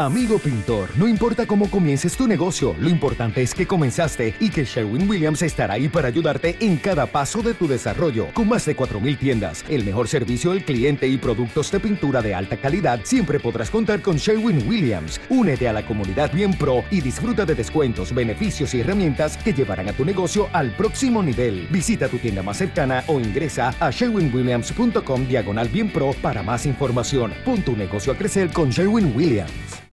Amigo pintor, no importa cómo comiences tu negocio, lo importante es que comenzaste y que Sherwin Williams estará ahí para ayudarte en cada paso de tu desarrollo. Con más de 4.000 tiendas, el mejor servicio al cliente y productos de pintura de alta calidad, siempre podrás contar con Sherwin Williams. Únete a la comunidad Bien Pro y disfruta de descuentos, beneficios y herramientas que llevarán a tu negocio al próximo nivel. Visita tu tienda más cercana o ingresa a sherwinwilliams.com diagonal Bien Pro para más información. Pon tu negocio a crecer con Sherwin Williams.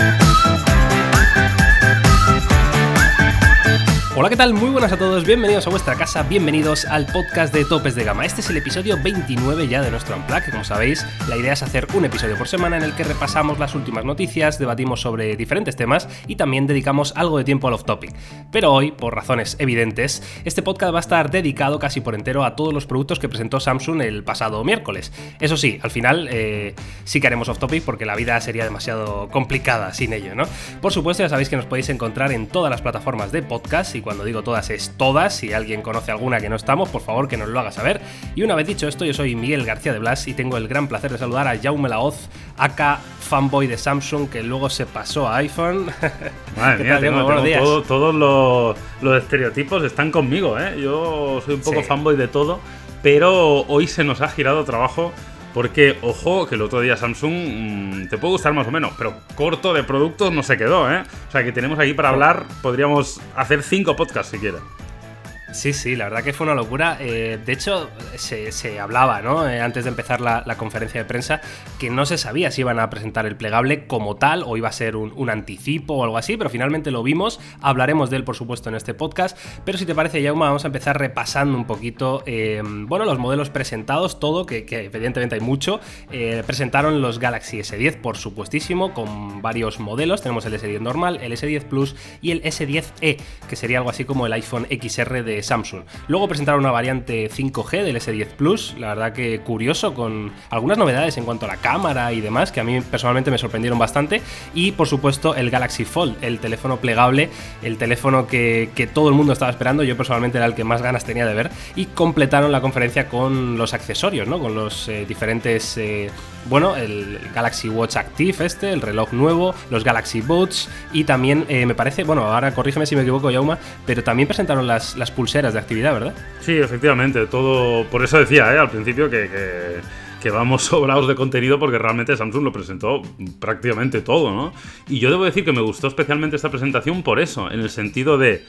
Thank you. Hola, ¿qué tal? Muy buenas a todos, bienvenidos a vuestra casa, bienvenidos al podcast de Topes de Gama. Este es el episodio 29 ya de nuestro Unplug, como sabéis, la idea es hacer un episodio por semana en el que repasamos las últimas noticias, debatimos sobre diferentes temas y también dedicamos algo de tiempo al off-topic. Pero hoy, por razones evidentes, este podcast va a estar dedicado casi por entero a todos los productos que presentó Samsung el pasado miércoles. Eso sí, al final eh, sí que haremos off-topic porque la vida sería demasiado complicada sin ello, ¿no? Por supuesto, ya sabéis que nos podéis encontrar en todas las plataformas de podcast y cuando digo todas es todas, si alguien conoce alguna que no estamos, por favor que nos lo haga saber. Y una vez dicho esto, yo soy Miguel García de Blas y tengo el gran placer de saludar a Jaume Laoz, acá fanboy de Samsung, que luego se pasó a iPhone. Madre mía, tengo, todos los, los, estereotipos están conmigo, ¿eh? Yo soy un poco fanboy de todo, pero hoy se nos ha girado trabajo porque, ojo, que el otro día Samsung mm, te puede gustar más o menos, pero corto de productos no se quedó, ¿eh? O sea que tenemos aquí para hablar, podríamos hacer cinco podcasts si quieres. Sí, sí, la verdad que fue una locura. Eh, de hecho, se, hablaba, ¿no? Eh, antes de empezar la, conferencia de prensa, que no se sabía si iban a presentar el plegable como tal o iba a ser un, anticipo o algo así, pero finalmente lo vimos. Hablaremos de él, por supuesto, en este podcast. Pero si te parece, Jauma, vamos a empezar repasando un poquito, eh, bueno, los modelos presentados, todo, que, evidentemente hay mucho. presentaron los Galaxy S10, por supuestísimo, con varios modelos. Tenemos el S10 normal, el S10 Plus y el S10e, que sería algo así como el iPhone XR de Samsung. Luego presentaron una variante 5G del S10 Plus, la verdad que curioso, con algunas novedades en cuanto a la cámara y demás, que a mí personalmente me sorprendieron bastante. Y por supuesto el Galaxy Fold, el teléfono plegable, el teléfono que, todo el mundo estaba esperando, yo personalmente era el que más ganas tenía de ver. Y completaron la conferencia con los accesorios, ¿no? Con los eh, diferentes... Eh, bueno, el Galaxy Watch Active este, el reloj nuevo, los Galaxy Buds y también eh, me parece, bueno, ahora corrígeme si me equivoco, Yauma, pero también presentaron las, las pulseras de actividad, ¿verdad? Sí, efectivamente, todo. Por eso decía, ¿eh? Al principio que, que, vamos sobrados de contenido porque realmente Samsung lo presentó prácticamente todo, ¿no? Y yo debo decir que me gustó especialmente esta presentación por eso, en el sentido de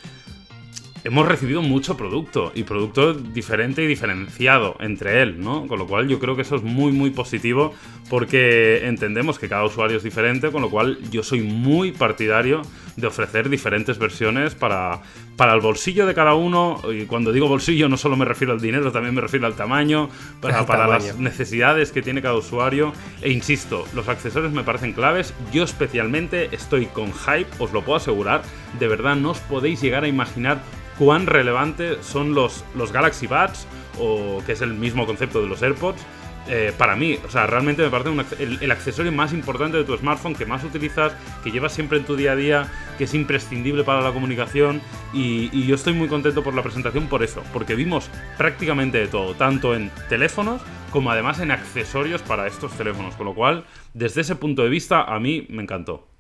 hemos recibido mucho producto y producto diferente y diferenciado entre él, ¿no? Con lo cual yo creo que eso es muy muy positivo porque entendemos que cada usuario es diferente, con lo cual yo soy muy partidario de ofrecer diferentes versiones para, para el bolsillo de cada uno. Y cuando digo bolsillo no solo me refiero al dinero, también me refiero al tamaño, para, para las necesidades que tiene cada usuario. E insisto, los accesorios me parecen claves. Yo especialmente estoy con hype, os lo puedo asegurar. De verdad no os podéis llegar a imaginar cuán relevantes son los, los Galaxy Buds, o que es el mismo concepto de los AirPods. Eh, para mí, o sea, realmente me parece el, accesorio más importante de tu smartphone que más utilizas, que llevas siempre en tu día a día, que es imprescindible para la comunicación. Y, y, yo estoy muy contento por la presentación por eso, porque vimos prácticamente de todo, tanto en teléfonos como además en accesorios para estos teléfonos. Con lo cual, desde ese punto de vista, a mí me encantó.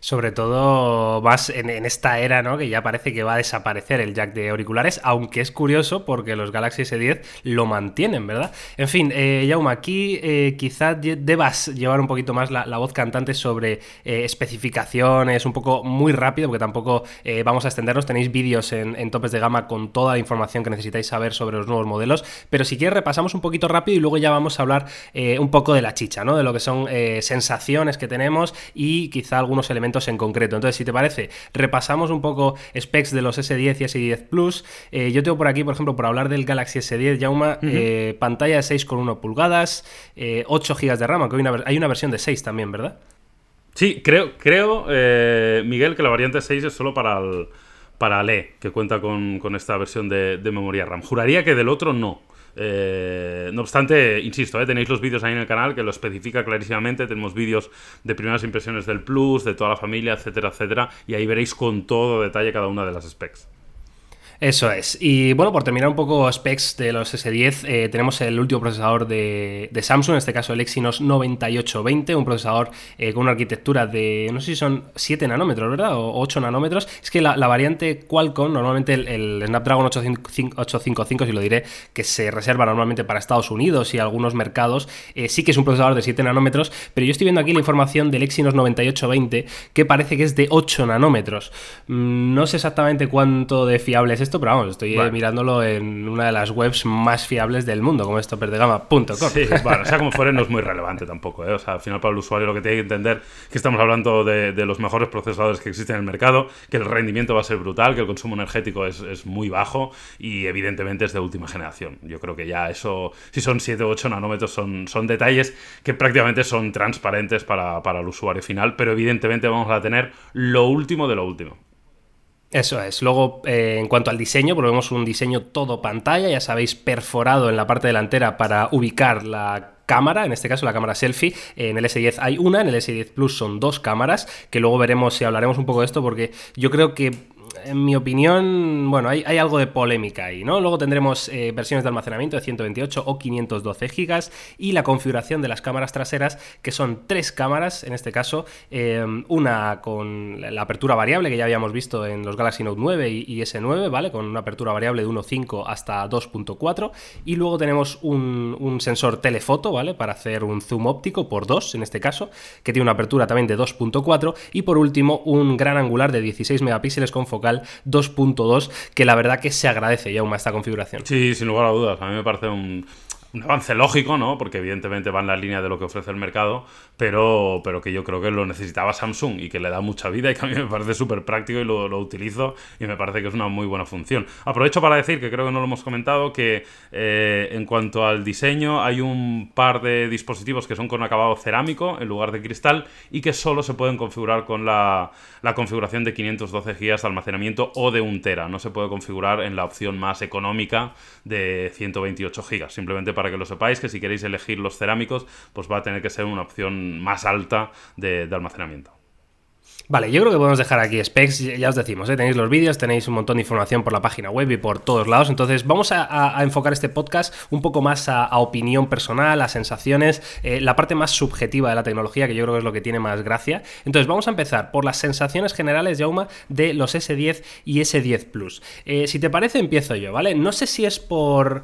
Sobre todo más en, esta era, ¿no? Que ya parece que va a desaparecer el jack de auriculares, aunque es curioso porque los Galaxy S10 lo mantienen, ¿verdad? En fin, eh, aquí eh, quizás debas llevar un poquito más la, voz cantante sobre eh, especificaciones, un poco muy rápido, porque tampoco eh, vamos a extendernos. Tenéis vídeos en, topes de gama con toda la información que necesitáis saber sobre los nuevos modelos, pero si quieres repasamos un poquito rápido y luego ya vamos a hablar un poco de la chicha, ¿no? De lo que son sensaciones que tenemos y quizá algunos elementos en concreto. Entonces, si te parece, repasamos un poco specs de los S10 y S10 Plus. Eh, yo tengo por aquí, por ejemplo, por hablar del Galaxy S10, Yauma, eh, pantalla de 6,1 pulgadas, 8 eh, GB de RAM, aunque hay una, versión de 6 también, ¿verdad? Sí, creo, creo Miguel, que la variante 6 es solo para el, para E, que cuenta con, esta versión de, de memoria RAM. Juraría que del otro no. Eh, no obstante, insisto, eh, tenéis los vídeos ahí en el canal que lo especifica clarísimamente. Tenemos vídeos de primeras impresiones del Plus, de toda la familia, etcétera, etcétera. Y ahí veréis con todo detalle cada una de las specs. Eso es. Y bueno, por terminar un poco specs de los S10, eh, tenemos el último procesador de, Samsung, en este caso el Exynos 9820, un procesador eh, con una arquitectura de, no sé si son 7 nanómetros, ¿verdad? O 8 nanómetros. Es que la, variante Qualcomm, normalmente el, Snapdragon 855, si lo diré, que se reserva normalmente para Estados Unidos y algunos mercados, eh, sí que es un procesador de 7 nanómetros, pero yo estoy viendo aquí la información del Exynos 9820 que parece que es de 8 nanómetros. Mm, no sé exactamente cuánto de fiable es esto, pero vamos, estoy mirándolo en una de las webs más fiables del mundo, como esto perdegama.com. Sí, bueno, o sea como fuera, no es muy relevante tampoco. ¿eh? O sea, al final para el usuario lo que tiene que entender es que estamos hablando de, los mejores procesadores que existen en el mercado, que el rendimiento va a ser brutal, que el consumo energético es, muy bajo y evidentemente es de última generación. Yo creo que ya eso, si son 7 o 8 nanómetros, son, son detalles que prácticamente son transparentes para, para el usuario final, pero evidentemente vamos a tener lo último de lo último. Eso es. Luego, eh, en cuanto al diseño, probemos un diseño todo pantalla, ya sabéis, perforado en la parte delantera para ubicar la cámara, en este caso la cámara selfie. En el S10 hay una, en el S10 Plus son dos cámaras, que luego veremos si hablaremos un poco de esto, porque yo creo que en mi opinión, bueno, hay, algo de polémica ahí, ¿no? Luego tendremos eh, versiones de almacenamiento de 128 o 512 GB y la configuración de las cámaras traseras, que son tres cámaras, en este caso, eh, una con la apertura variable que ya habíamos visto en los Galaxy Note 9 y, S9, ¿vale? Con una apertura variable de 1.5 hasta 2.4 y luego tenemos un, un, sensor telefoto, ¿vale? Para hacer un zoom óptico por 2, en este caso, que tiene una apertura también de 2.4 y por último un gran angular de 16 megapíxeles con focal 2.2, que la verdad que se agradece ya esta configuración. Sí, sin lugar a dudas. A mí me parece un, un avance lógico, ¿no? Porque evidentemente va en la línea de lo que ofrece el mercado, pero, pero que yo creo que lo necesitaba Samsung y que le da mucha vida y que a mí me parece súper práctico y lo, utilizo y me parece que es una muy buena función. Aprovecho para decir, que creo que no lo hemos comentado, que eh, en cuanto al diseño hay un par de dispositivos que son con acabado cerámico en lugar de cristal y que solo se pueden configurar con la, la configuración de 512 GB de almacenamiento o de 1 tera. No se puede configurar en la opción más económica de 128 GB, simplemente para que lo sepáis, que si queréis elegir los cerámicos, pues va a tener que ser una opción más alta de, de almacenamiento. Vale, yo creo que podemos dejar aquí specs, ya os decimos, ¿eh? tenéis los vídeos, tenéis un montón de información por la página web y por todos lados, entonces vamos a, enfocar este podcast un poco más a, opinión personal, a sensaciones, eh, la parte más subjetiva de la tecnología, que yo creo que es lo que tiene más gracia. Entonces vamos a empezar por las sensaciones generales, Jauma, de los S10 y S10 Plus. Eh, si te parece, empiezo yo, ¿vale? No sé si es por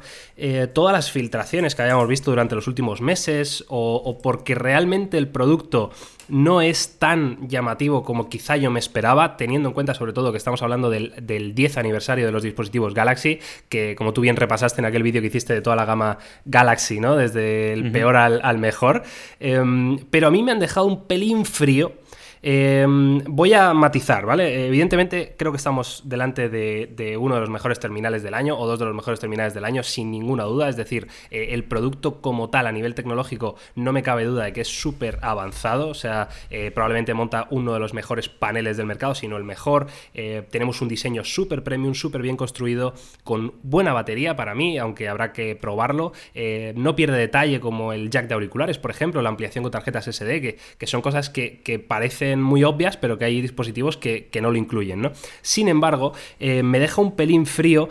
todas las filtraciones que hayamos visto durante los últimos meses o porque realmente el producto no es tan llamativo como quizá yo me esperaba, teniendo en cuenta sobre todo que estamos hablando del, 10 aniversario de los dispositivos Galaxy, que como tú bien repasaste en aquel vídeo que hiciste de toda la gama Galaxy, ¿no? Desde el peor al, mejor. Em, pero a mí me han dejado un pelín frío Em, voy a matizar, ¿vale? Evidentemente creo que estamos delante de, uno de los mejores terminales del año o dos de los mejores terminales del año, sin ninguna duda. Es decir, eh, el producto como tal a nivel tecnológico no me cabe duda de que es súper avanzado. O sea, eh, probablemente monta uno de los mejores paneles del mercado, si no el mejor. Eh, tenemos un diseño súper premium, súper bien construido, con buena batería para mí, aunque habrá que probarlo. no pierde detalle como el jack de auriculares, por ejemplo, la ampliación con tarjetas SD, que, que son cosas que, que parecen muy obvias, pero que hay dispositivos que, no lo incluyen, ¿no? Sin embargo, eh, me deja un pelín frío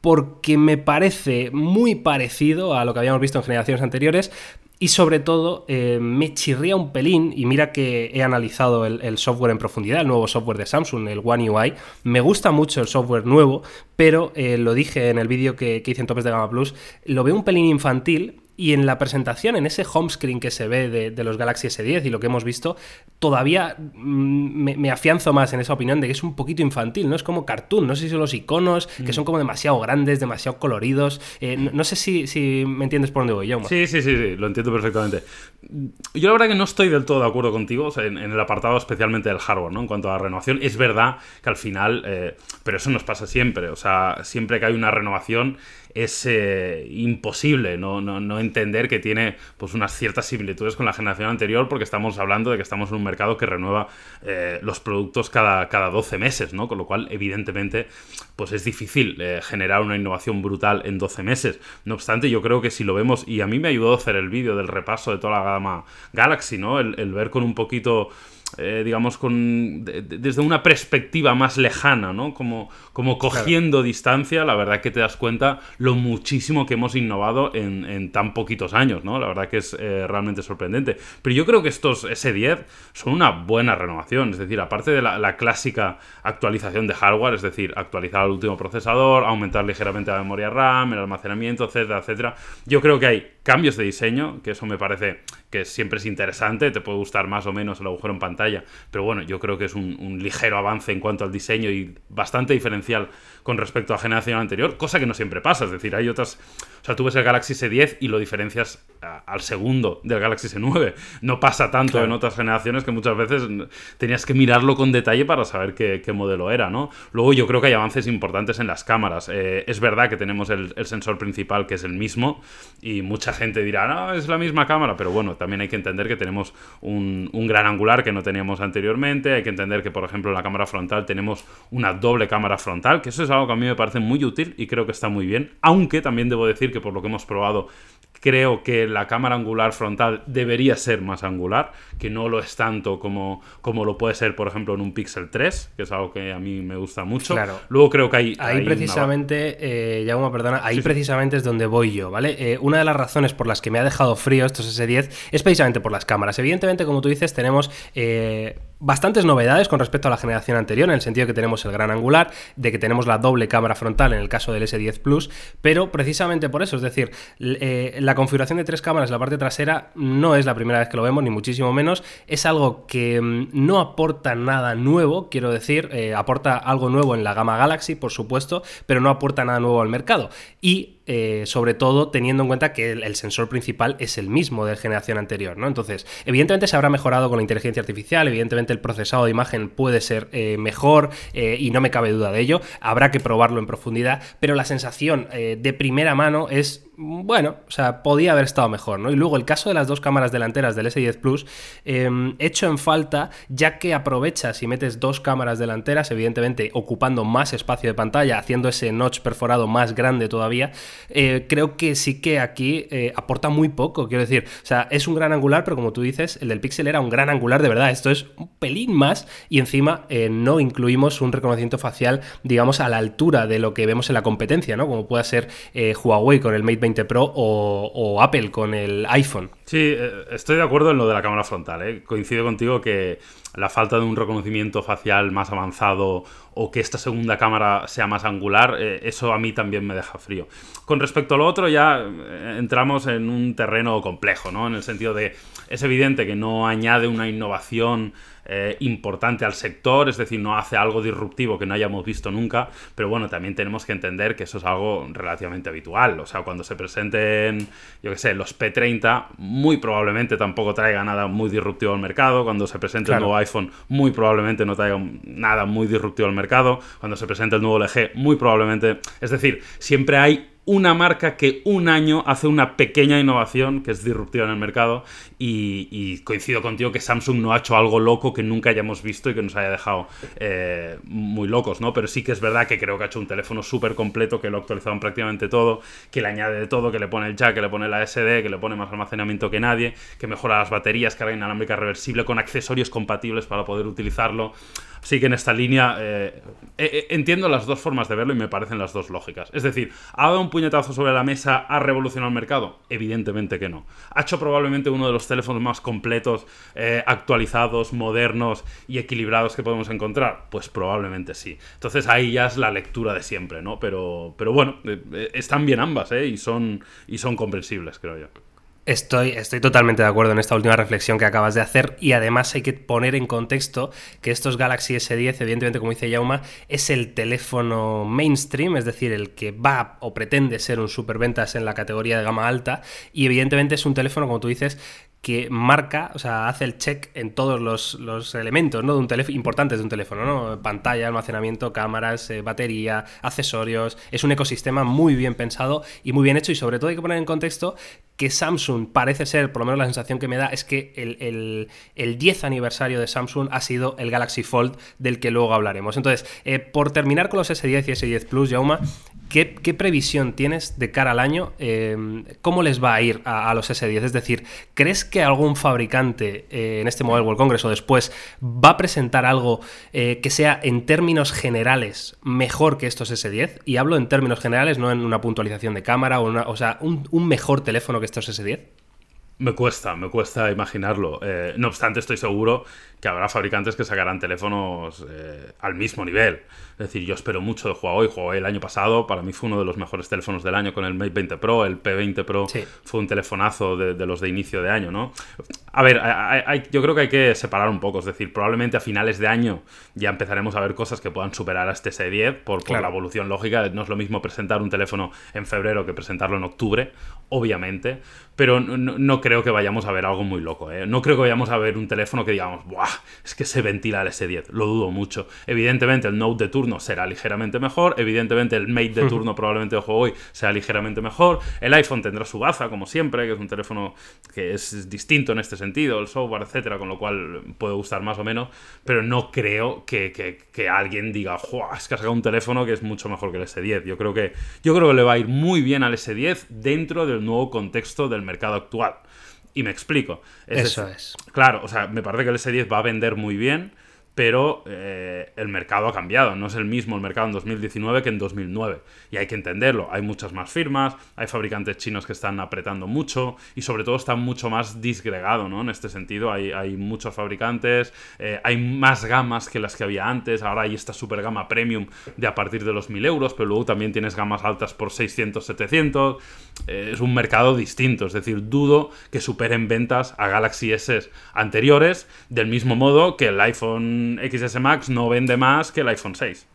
porque me parece muy parecido a lo que habíamos visto en generaciones anteriores, y sobre todo eh, me chirría un pelín, y mira que he analizado el, software en profundidad, el nuevo software de Samsung, el One UI. Me gusta mucho el software nuevo, pero eh, lo dije en el vídeo que, que, hice en Topes de Gama Plus, lo veo un pelín infantil y en la presentación, en ese home screen que se ve de, los Galaxy S10 y lo que hemos visto, todavía mm, me, afianzo más en esa opinión de que es un poquito infantil, ¿no? Es como cartoon, no sé si son los iconos, que son mm. como demasiado grandes, demasiado coloridos. Eh, no, sé si, me entiendes por dónde voy, yo. Sí, sí, sí, sí, lo entiendo perfectamente. Yo la verdad que no estoy del todo de acuerdo contigo en, el apartado especialmente del hardware, ¿no? En cuanto a la renovación, es verdad que al final, eh, pero eso nos pasa siempre, o sea, siempre que hay una renovación es imposible no, no, entender que tiene pues, unas ciertas similitudes con la generación anterior porque estamos hablando de que estamos en un mercado que renueva eh, los productos cada, cada 12 meses, ¿no? Con lo cual, evidentemente, pues es difícil eh, generar una innovación brutal en 12 meses. No obstante, yo creo que si lo vemos, y a mí me ayudó a hacer el vídeo del repaso de toda la gama Galaxy, ¿no? El ver con un poquito eh, digamos, con, desde una perspectiva más lejana, ¿no? Como, como cogiendo distancia, la verdad que te das cuenta lo muchísimo que hemos innovado en, tan poquitos años, ¿no? La verdad que es eh, realmente sorprendente. Pero yo creo que estos S10 son una buena renovación, es decir, aparte de la, clásica actualización de hardware, es decir, actualizar el último procesador, aumentar ligeramente la memoria RAM, el almacenamiento, etcétera, etcétera, yo creo que hay cambios de diseño, que eso me parece que siempre es interesante, te puede gustar más o menos el agujero en pantalla, pero bueno, yo creo que es un, ligero avance en cuanto al diseño y bastante diferencial con respecto a generación anterior, cosa que no siempre pasa, es decir, hay otras, o sea, tú ves el Galaxy S10 y lo diferencias al segundo del Galaxy S9, no pasa tanto en otras generaciones que muchas veces tenías que mirarlo con detalle para saber qué, modelo era, ¿no? Luego yo creo que hay avances importantes en las cámaras, eh, es verdad que tenemos el, el sensor principal que es el mismo y mucha gente dirá, no, es la misma cámara, pero bueno, también hay que entender que tenemos un, gran angular que no teníamos anteriormente, hay que entender que, por ejemplo, en la cámara frontal tenemos una doble cámara frontal, que eso es algo que a mí me parece muy útil y creo que está muy bien, aunque también debo decir que por lo que hemos probado creo que la cámara angular frontal debería ser más angular, que no lo es tanto como, como lo puede ser, por ejemplo, en un Pixel 3, que es algo que a mí me gusta mucho. Claro. Luego creo que hay... Ahí precisamente, eh, perdona, ahí precisamente es donde voy yo, ¿vale? Eh, una de las razones por las que me ha dejado frío estos S10 es precisamente por las cámaras. Evidentemente, como tú dices, tenemos... Eh, bastantes novedades con respecto a la generación anterior, en el sentido de que tenemos el gran angular, de que tenemos la doble cámara frontal en el caso del S10 Plus, pero precisamente por eso, es decir, eh, la configuración de tres cámaras en la parte trasera no es la primera vez que lo vemos, ni muchísimo menos, es algo que mm, no aporta nada nuevo, quiero decir, eh, aporta algo nuevo en la gama Galaxy, por supuesto, pero no aporta nada nuevo al mercado. Y eh, sobre todo teniendo en cuenta que el, sensor principal es el mismo de generación anterior, ¿no? Entonces, evidentemente se habrá mejorado con la inteligencia artificial, evidentemente el procesado de imagen puede ser eh, mejor eh, y no me cabe duda de ello, habrá que probarlo en profundidad, pero la sensación de primera mano es bueno, o sea, podía haber estado mejor, ¿no? Y luego el caso de las dos cámaras delanteras del S10 Plus, em, hecho en falta, ya que aprovechas y metes dos cámaras delanteras, evidentemente ocupando más espacio de pantalla, haciendo ese notch perforado más grande todavía, eh, creo que sí que aquí eh, aporta muy poco, quiero decir, o sea, es un gran angular, pero como tú dices, el del Pixel era un gran angular de verdad, esto es un pelín más y encima eh, no incluimos un reconocimiento facial, digamos, a la altura de lo que vemos en la competencia, ¿no? Como pueda ser Huawei con el Mate 20 Pro o, Apple con el iPhone. Sí, eh, estoy de acuerdo en lo de la cámara frontal. ¿eh? Coincido contigo que la falta de un reconocimiento facial más avanzado o que esta segunda cámara sea más angular, eh, eso a mí también me deja frío. Con respecto a lo otro, ya entramos en un terreno complejo, ¿no? En el sentido de, es evidente que no añade una innovación eh, importante al sector, es decir, no hace algo disruptivo que no hayamos visto nunca, pero bueno, también tenemos que entender que eso es algo relativamente habitual, o sea, cuando se presenten, yo qué sé, los P30, muy probablemente tampoco traiga nada muy disruptivo al mercado, cuando se presente el nuevo iPhone, muy probablemente no traiga nada muy disruptivo al mercado, cuando se presente el nuevo LG, muy probablemente, es decir, siempre hay una marca que un año hace una pequeña innovación que es disruptiva en el mercado y, coincido contigo que Samsung no ha hecho algo loco que nunca hayamos visto y que nos haya dejado eh, muy locos, ¿no? Pero sí que es verdad que creo que ha hecho un teléfono súper completo, que lo ha actualizado en prácticamente todo, que le añade de todo, que le pone el jack, que le pone la SD, que le pone más almacenamiento que nadie, que mejora las baterías, carga inalámbrica reversible con accesorios compatibles para poder utilizarlo. Así que en esta línea eh, eh, entiendo las dos formas de verlo y me parecen las dos lógicas. Es decir, ¿ha dado un puñetazo sobre la mesa, ha revolucionado el mercado? Evidentemente que no. ¿Ha hecho probablemente uno de los teléfonos más completos, eh, actualizados, modernos y equilibrados que podemos encontrar? Pues probablemente sí. Entonces ahí ya es la lectura de siempre, ¿no? Pero, pero bueno, están bien ambas, ¿eh? Y son, y son comprensibles, creo yo. Estoy, estoy totalmente de acuerdo en esta última reflexión que acabas de hacer y además hay que poner en contexto que estos Galaxy S10, evidentemente como dice Yauma, es el teléfono mainstream, es decir, el que va o pretende ser un superventas en la categoría de gama alta y evidentemente es un teléfono, como tú dices, que marca, o sea, hace el check en todos los, elementos ¿no? de un teléfono, importantes de un teléfono, ¿no? Pantalla, almacenamiento, cámaras, eh, batería, accesorios. Es un ecosistema muy bien pensado y muy bien hecho. Y sobre todo hay que poner en contexto que Samsung parece ser, por lo menos la sensación que me da, es que el, el, 10 aniversario de Samsung ha sido el Galaxy Fold, del que luego hablaremos. Entonces, eh, por terminar con los S10 y S10 Plus, Jauma, ¿Qué, previsión tienes de cara al año? Em, ¿Cómo les va a ir a, los S10? Es decir, ¿crees que algún fabricante eh, en este Mobile World Congress o después va a presentar algo eh, que sea en términos generales mejor que estos S10? Y hablo en términos generales, no en una puntualización de cámara o, una, o sea, un, un mejor teléfono que estos S10. Me cuesta, me cuesta imaginarlo. Eh, no obstante, estoy seguro que habrá fabricantes que sacarán teléfonos eh, al mismo nivel. Es decir, yo espero mucho de Huawei. Huawei el año pasado para mí fue uno de los mejores teléfonos del año con el Mate 20 Pro. El P20 Pro fue un telefonazo de, los de inicio de año, ¿no? A ver, yo creo que hay que separar un poco. Es decir, probablemente a finales de año ya empezaremos a ver cosas que puedan superar a este S10 por, la evolución lógica. No es lo mismo presentar un teléfono en febrero que presentarlo en octubre, obviamente. Pero no, no creo que vayamos a ver algo muy loco. ¿eh? No creo que vayamos a ver un teléfono que digamos, ¡buah! Es que se ventila el S10. Lo dudo mucho. Evidentemente, el Note de turno será ligeramente mejor. Evidentemente, el Mate de turno probablemente de juego hoy será ligeramente mejor. El iPhone tendrá su baza, como siempre, que es un teléfono que es distinto en este sentido, el software, etcétera, con lo cual puede gustar más o menos. Pero no creo que, que, alguien diga, ¡buah! Es que ha sacado un teléfono que es mucho mejor que el S10. Yo creo que, yo creo que le va a ir muy bien al S10 dentro del nuevo contexto del mercado actual. Y me explico. Eso es. Claro, o sea, me parece que el S10 va a vender muy bien pero eh, el mercado ha cambiado. No es el mismo el mercado en 2019 que en 2009. Y hay que entenderlo. Hay muchas más firmas, hay fabricantes chinos que están apretando mucho y sobre todo está mucho más disgregado, ¿no? En este sentido, hay, hay muchos fabricantes, eh, hay más gamas que las que había antes. Ahora hay esta super gama premium de a partir de los 1000 euros, pero luego también tienes gamas altas por 600, 700. Eh, es un mercado distinto. Es decir, dudo que superen ventas a Galaxy S anteriores, del mismo modo que el iPhone XS Max no vende más que el iPhone 6.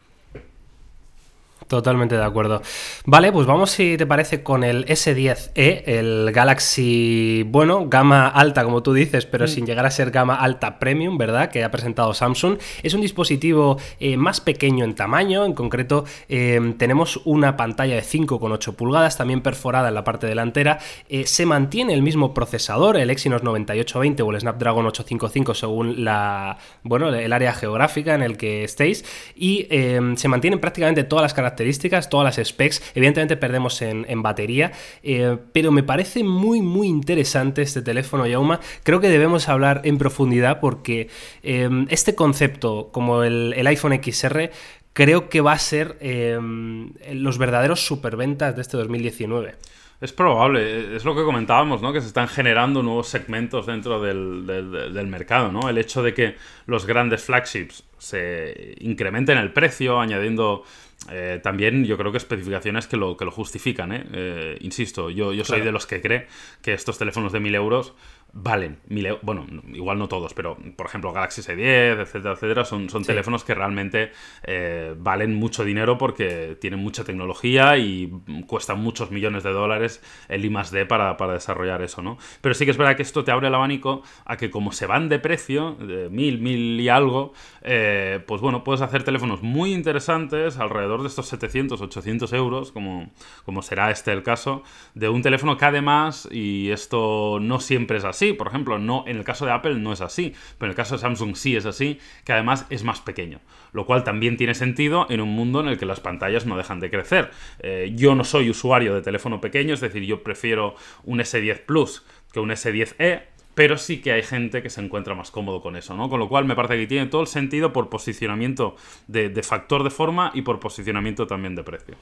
Totalmente de acuerdo. Vale, pues vamos si te parece con el S10e, el Galaxy, bueno, gama alta como tú dices, pero mm. sin llegar a ser gama alta premium, ¿verdad? Que ha presentado Samsung. Es un dispositivo eh, más pequeño en tamaño, en concreto em, tenemos una pantalla de 5,8 pulgadas, también perforada en la parte delantera. Eh, se mantiene el mismo procesador, el Exynos 9820 o el Snapdragon 855 según la, bueno, el área geográfica en el que estéis, y se mantienen prácticamente todas las características todas las specs. Evidentemente perdemos en, batería, eh, pero me parece muy, muy interesante este teléfono, Yauma. Creo que debemos hablar en profundidad porque em, este concepto, como el, iPhone XR, creo que va a ser em, los verdaderos superventas de este 2019. Es probable, es lo que comentábamos, ¿no? Que se están generando nuevos segmentos dentro del, del, mercado, ¿no? El hecho de que los grandes flagships se incrementen el precio, añadiendo eh, también yo creo que especificaciones que lo, que lo justifican. ¿eh? Eh, insisto, yo, yo soy de los que cree que estos teléfonos de 1000 euros valen mil bueno, igual no todos, pero por ejemplo Galaxy S10, etcétera, etcétera, son, son teléfonos que realmente eh, valen mucho dinero porque tienen mucha tecnología y cuestan muchos millones de dólares el I más D para, desarrollar eso, ¿no? Pero sí que es verdad que esto te abre el abanico a que como se van de precio, de mil, mil y algo, eh, pues bueno, puedes hacer teléfonos muy interesantes alrededor de estos 700, 800 euros, como, como será este el caso, de un teléfono que además, y esto no siempre es así, Sí, Por ejemplo, no, en el caso de Apple no es así, pero en el caso de Samsung sí es así, que además es más pequeño. Lo cual también tiene sentido en un mundo en el que las pantallas no dejan de crecer. Eh, yo no soy usuario de teléfono pequeño, es decir, yo prefiero un S10 Plus que un S10e, pero sí que hay gente que se encuentra más cómodo con eso, ¿no? Con lo cual me parece que tiene todo el sentido por posicionamiento de factor de forma y por posicionamiento también de precio.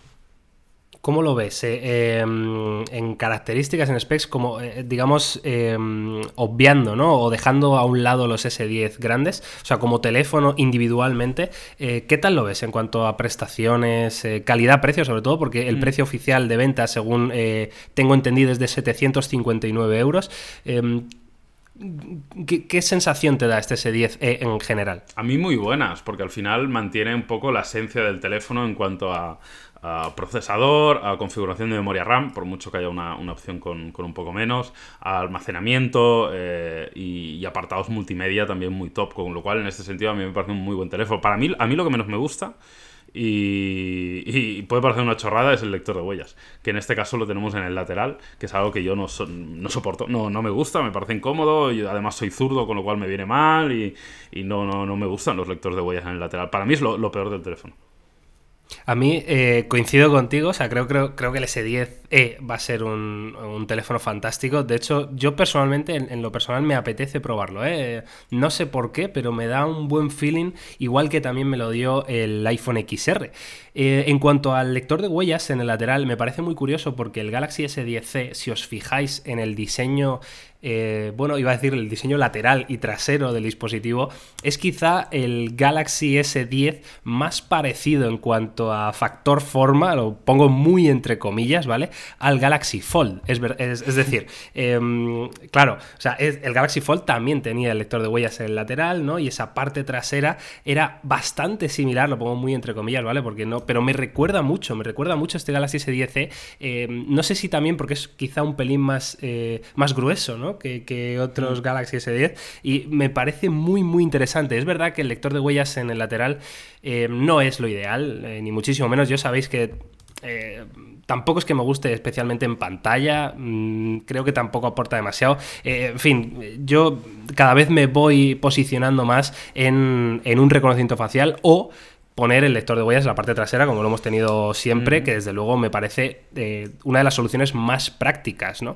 ¿Cómo lo ves? Eh, em, en características, en specs, como, eh, digamos, em, obviando, ¿no? O dejando a un lado los S10 grandes, o sea, como teléfono individualmente, eh, ¿qué tal lo ves en cuanto a prestaciones, calidad-precio, sobre todo? Porque el mm. precio oficial de venta, según tengo entendido, es de 759 euros. Em, ¿Qué, ¿Qué, sensación te da este S10e en general? A mí muy buenas, porque al final mantiene un poco la esencia del teléfono en cuanto a, a procesador, a configuración de memoria RAM, por mucho que haya una, opción con, un poco menos, a almacenamiento eh, y, apartados multimedia también muy top, con lo cual en este sentido a mí me parece un muy buen teléfono. Para mí, a mí lo que menos me gusta y, puede parecer una chorrada es el lector de huellas, que en este caso lo tenemos en el lateral, que es algo que yo no, no soporto, no, no me gusta, me parece incómodo, y además soy zurdo, con lo cual me viene mal y, no, no, no me gustan los lectores de huellas en el lateral. Para mí es lo peor del teléfono. A mí eh, coincido contigo, o sea, creo, creo, creo que el S10e va a ser un, teléfono fantástico. De hecho, yo personalmente, en, lo personal, me apetece probarlo. ¿eh? No sé por qué, pero me da un buen feeling, igual que también me lo dio el iPhone XR. Eh, en cuanto al lector de huellas en el lateral, me parece muy curioso porque el Galaxy S10c, si os fijáis en el diseño eh, bueno, iba a decir el diseño lateral y trasero del dispositivo, es quizá el Galaxy S10 más parecido en cuanto a factor forma, lo pongo muy entre comillas, ¿vale? Al Galaxy Fold. Es, es, decir, em, claro, o sea, el Galaxy Fold también tenía el lector de huellas en el lateral, ¿no? Y esa parte trasera era bastante similar, lo pongo muy entre comillas, ¿vale? Porque no, pero me recuerda mucho, me recuerda mucho este Galaxy S10e. Em, no sé si también porque es quizá un pelín más, eh, más grueso, ¿no? Que, otros mm. Galaxy S10 y me parece muy muy interesante. Es verdad que el lector de huellas en el lateral eh, no es lo ideal, eh, ni muchísimo menos. Yo sabéis que eh, tampoco es que me guste especialmente en pantalla, mm, creo que tampoco aporta demasiado. en fin, yo cada vez me voy posicionando más en, en un reconocimiento facial o poner el lector de huellas en la parte trasera, como lo hemos tenido siempre, que desde luego me parece eh, una de las soluciones más prácticas. ¿no?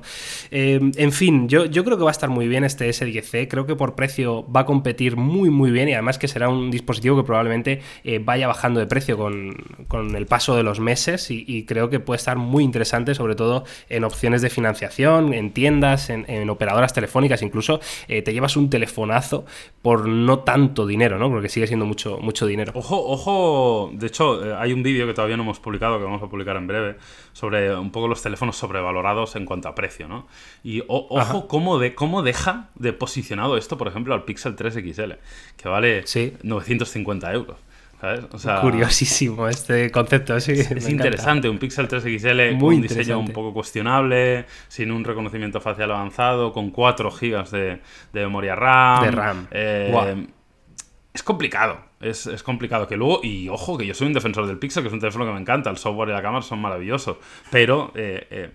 Eh, en fin, yo, yo creo que va a estar muy bien este S10C, creo que por precio va a competir muy muy bien y además que será un dispositivo que probablemente eh, vaya bajando de precio con, el paso de los meses y, creo que puede estar muy interesante, sobre todo en opciones de financiación, en tiendas, en, operadoras telefónicas, incluso te llevas un telefonazo por no tanto dinero, ¿no? Porque sigue siendo mucho, mucho dinero. Ojo, ojo de hecho, eh, hay un vídeo que todavía no hemos publicado, que vamos a publicar en breve, sobre un poco los teléfonos sobrevalorados en cuanto a precio, ¿no? Y ojo cómo, de, cómo deja de posicionado esto, por ejemplo, al Pixel 3 XL, que vale 950 euros. ¿sabes? Curiosísimo este concepto, sí. Es, interesante, un Pixel 3 XL con un diseño un poco cuestionable, sin un reconocimiento facial avanzado, con 4 GB de, memoria RAM. De RAM. Eh, es complicado. Es, complicado. Que luego, y ojo, que yo soy un defensor del Pixel, que es un teléfono que me encanta. El software y la cámara son maravillosos. Pero eh, eh,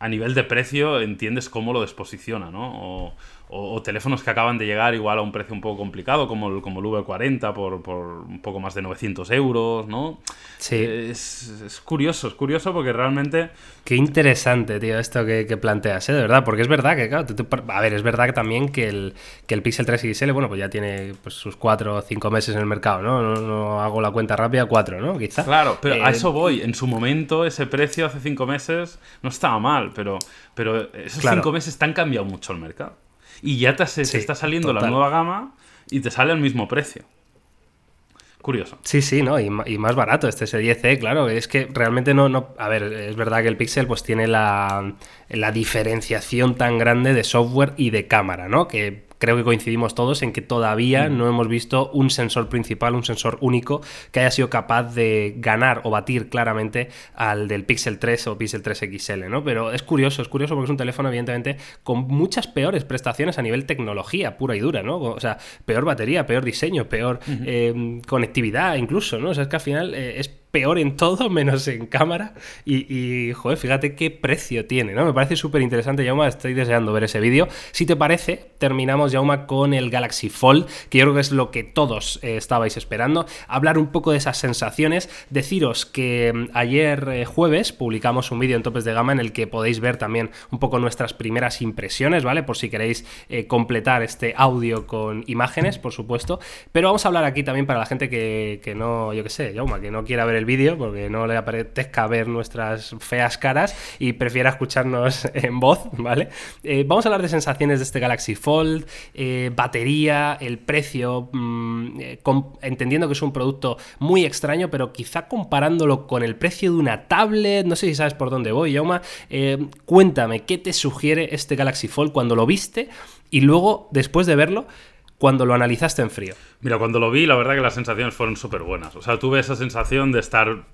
a nivel de precio entiendes cómo lo desposiciona, ¿no? O, o, teléfonos que acaban de llegar igual a un precio un poco complicado, como el, como el V40 por, por un poco más de 900 euros, ¿no? Sí. Es, curioso, es curioso porque realmente... Qué interesante, tío, esto que, planteas, ¿eh? De verdad, porque es verdad que, claro, a ver, es verdad que también que el, que el Pixel 3 XL, bueno, pues ya tiene pues, sus 4 o 5 meses en el mercado, ¿no? ¿no? hago la cuenta rápida, 4, ¿no? Quizá. Claro, pero a eh, eso voy. En su momento, ese precio hace 5 meses no estaba mal, pero, pero esos 5 meses te han cambiado mucho el mercado y ya te, está saliendo la nueva gama y te sale al mismo precio. Curioso. Sí, sí, ¿no? Y, más barato este S10e, claro. Es que realmente no, no. A ver, es verdad que el Pixel pues tiene la, la diferenciación tan grande de software y de cámara, ¿no? Que creo que coincidimos todos en que todavía mm. no hemos visto un sensor principal, un sensor único que haya sido capaz de ganar o batir claramente al del Pixel 3 o Pixel 3 XL, ¿no? Pero es curioso, es curioso porque es un teléfono evidentemente con muchas peores prestaciones a nivel tecnología pura y dura, ¿no? O sea, peor batería, peor diseño, peor eh, conectividad incluso, ¿no? O sea, es que al final eh, es peor en todo menos en cámara. Y, joder, fíjate qué precio tiene, ¿no? Me parece súper interesante, Yauma. Estoy deseando ver ese vídeo. Si te parece, terminamos, Yauma, con el Galaxy Fold, que yo creo que es lo que todos eh, estabais esperando. Hablar un poco de esas sensaciones. Deciros que mm, ayer eh, jueves publicamos un vídeo en Topes de Gama en el que podéis ver también un poco nuestras primeras impresiones, ¿vale? Por si queréis eh, completar este audio con imágenes, por supuesto. Pero vamos a hablar aquí también para la gente que, que no, yo qué sé, Yauma, que no quiera ver el vídeo porque no le apetezca ver nuestras feas caras y prefiera escucharnos en voz, ¿vale? Eh, vamos a hablar de sensaciones de este Galaxy Fold, eh, batería, el precio, mm, eh, entendiendo que es un producto muy extraño, pero quizá comparándolo con el precio de una tablet, no sé si sabes por dónde voy, Yauma, cuéntame, ¿qué te sugiere este Galaxy Fold cuando lo viste? Y luego, después de verlo, cuando lo analizaste en frío? Mira, cuando lo vi, la verdad que las sensaciones fueron súper buenas. O sea, tuve esa sensación de estar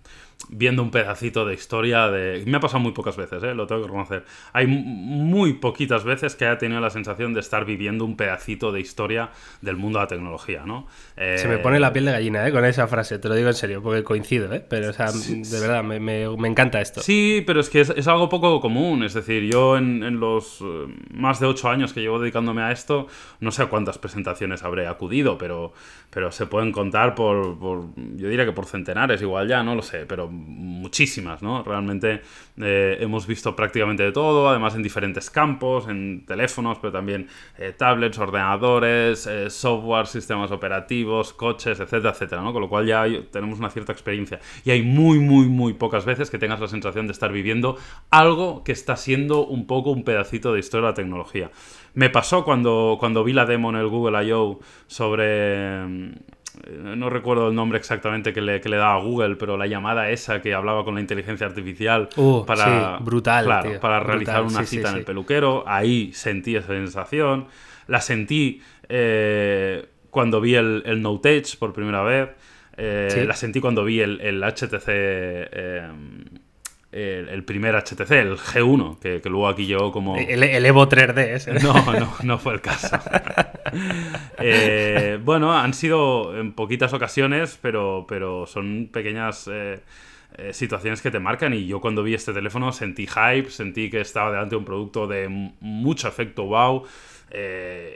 viendo un pedacito de historia de... Me ha pasado muy pocas veces, ¿eh? lo tengo que reconocer. Hay muy poquitas veces que haya tenido la sensación de estar viviendo un pedacito de historia del mundo de la tecnología, ¿no? Se me pone la piel de gallina, ¿eh? Con esa frase, te lo digo en serio, porque coincido, ¿eh? Pero, o sea, de verdad, me, me, encanta esto. Sí, pero es que es, algo poco común, es decir, yo en, en los eh, más de ocho años que llevo dedicándome a esto, no sé a cuántas presentaciones habré acudido, pero, pero se pueden contar por, por, yo diría que por centenares, igual ya, no lo sé, pero muchísimas, ¿no? Realmente eh, hemos visto prácticamente de todo, además en diferentes campos, en teléfonos, pero también eh, tablets, ordenadores, eh, software, sistemas operativos, coches, etcétera, etcétera, ¿no? Con lo cual ya tenemos una cierta experiencia. Y hay muy, muy, muy pocas veces que tengas la sensación de estar viviendo algo que está siendo un poco un pedacito de historia de la tecnología. Me pasó cuando, cuando vi la demo en el Google I.O. sobre eh, no recuerdo el nombre exactamente que le, que le, daba a Google, pero la llamada esa que hablaba con la inteligencia artificial uh, para, brutal, para realizar una cita en el peluquero, ahí sentí esa sensación, la sentí eh, cuando vi el, el Note Edge por primera vez, eh, la sentí cuando vi el, el HTC el, primer HTC, el G1, que, luego aquí llegó como... El, Evo 3D ese. No, no, no fue el caso. Eh, bueno, han sido en poquitas ocasiones, pero, pero son pequeñas... Eh, eh, situaciones que te marcan y yo cuando vi este teléfono sentí hype, sentí que estaba delante de un producto de mucho efecto wow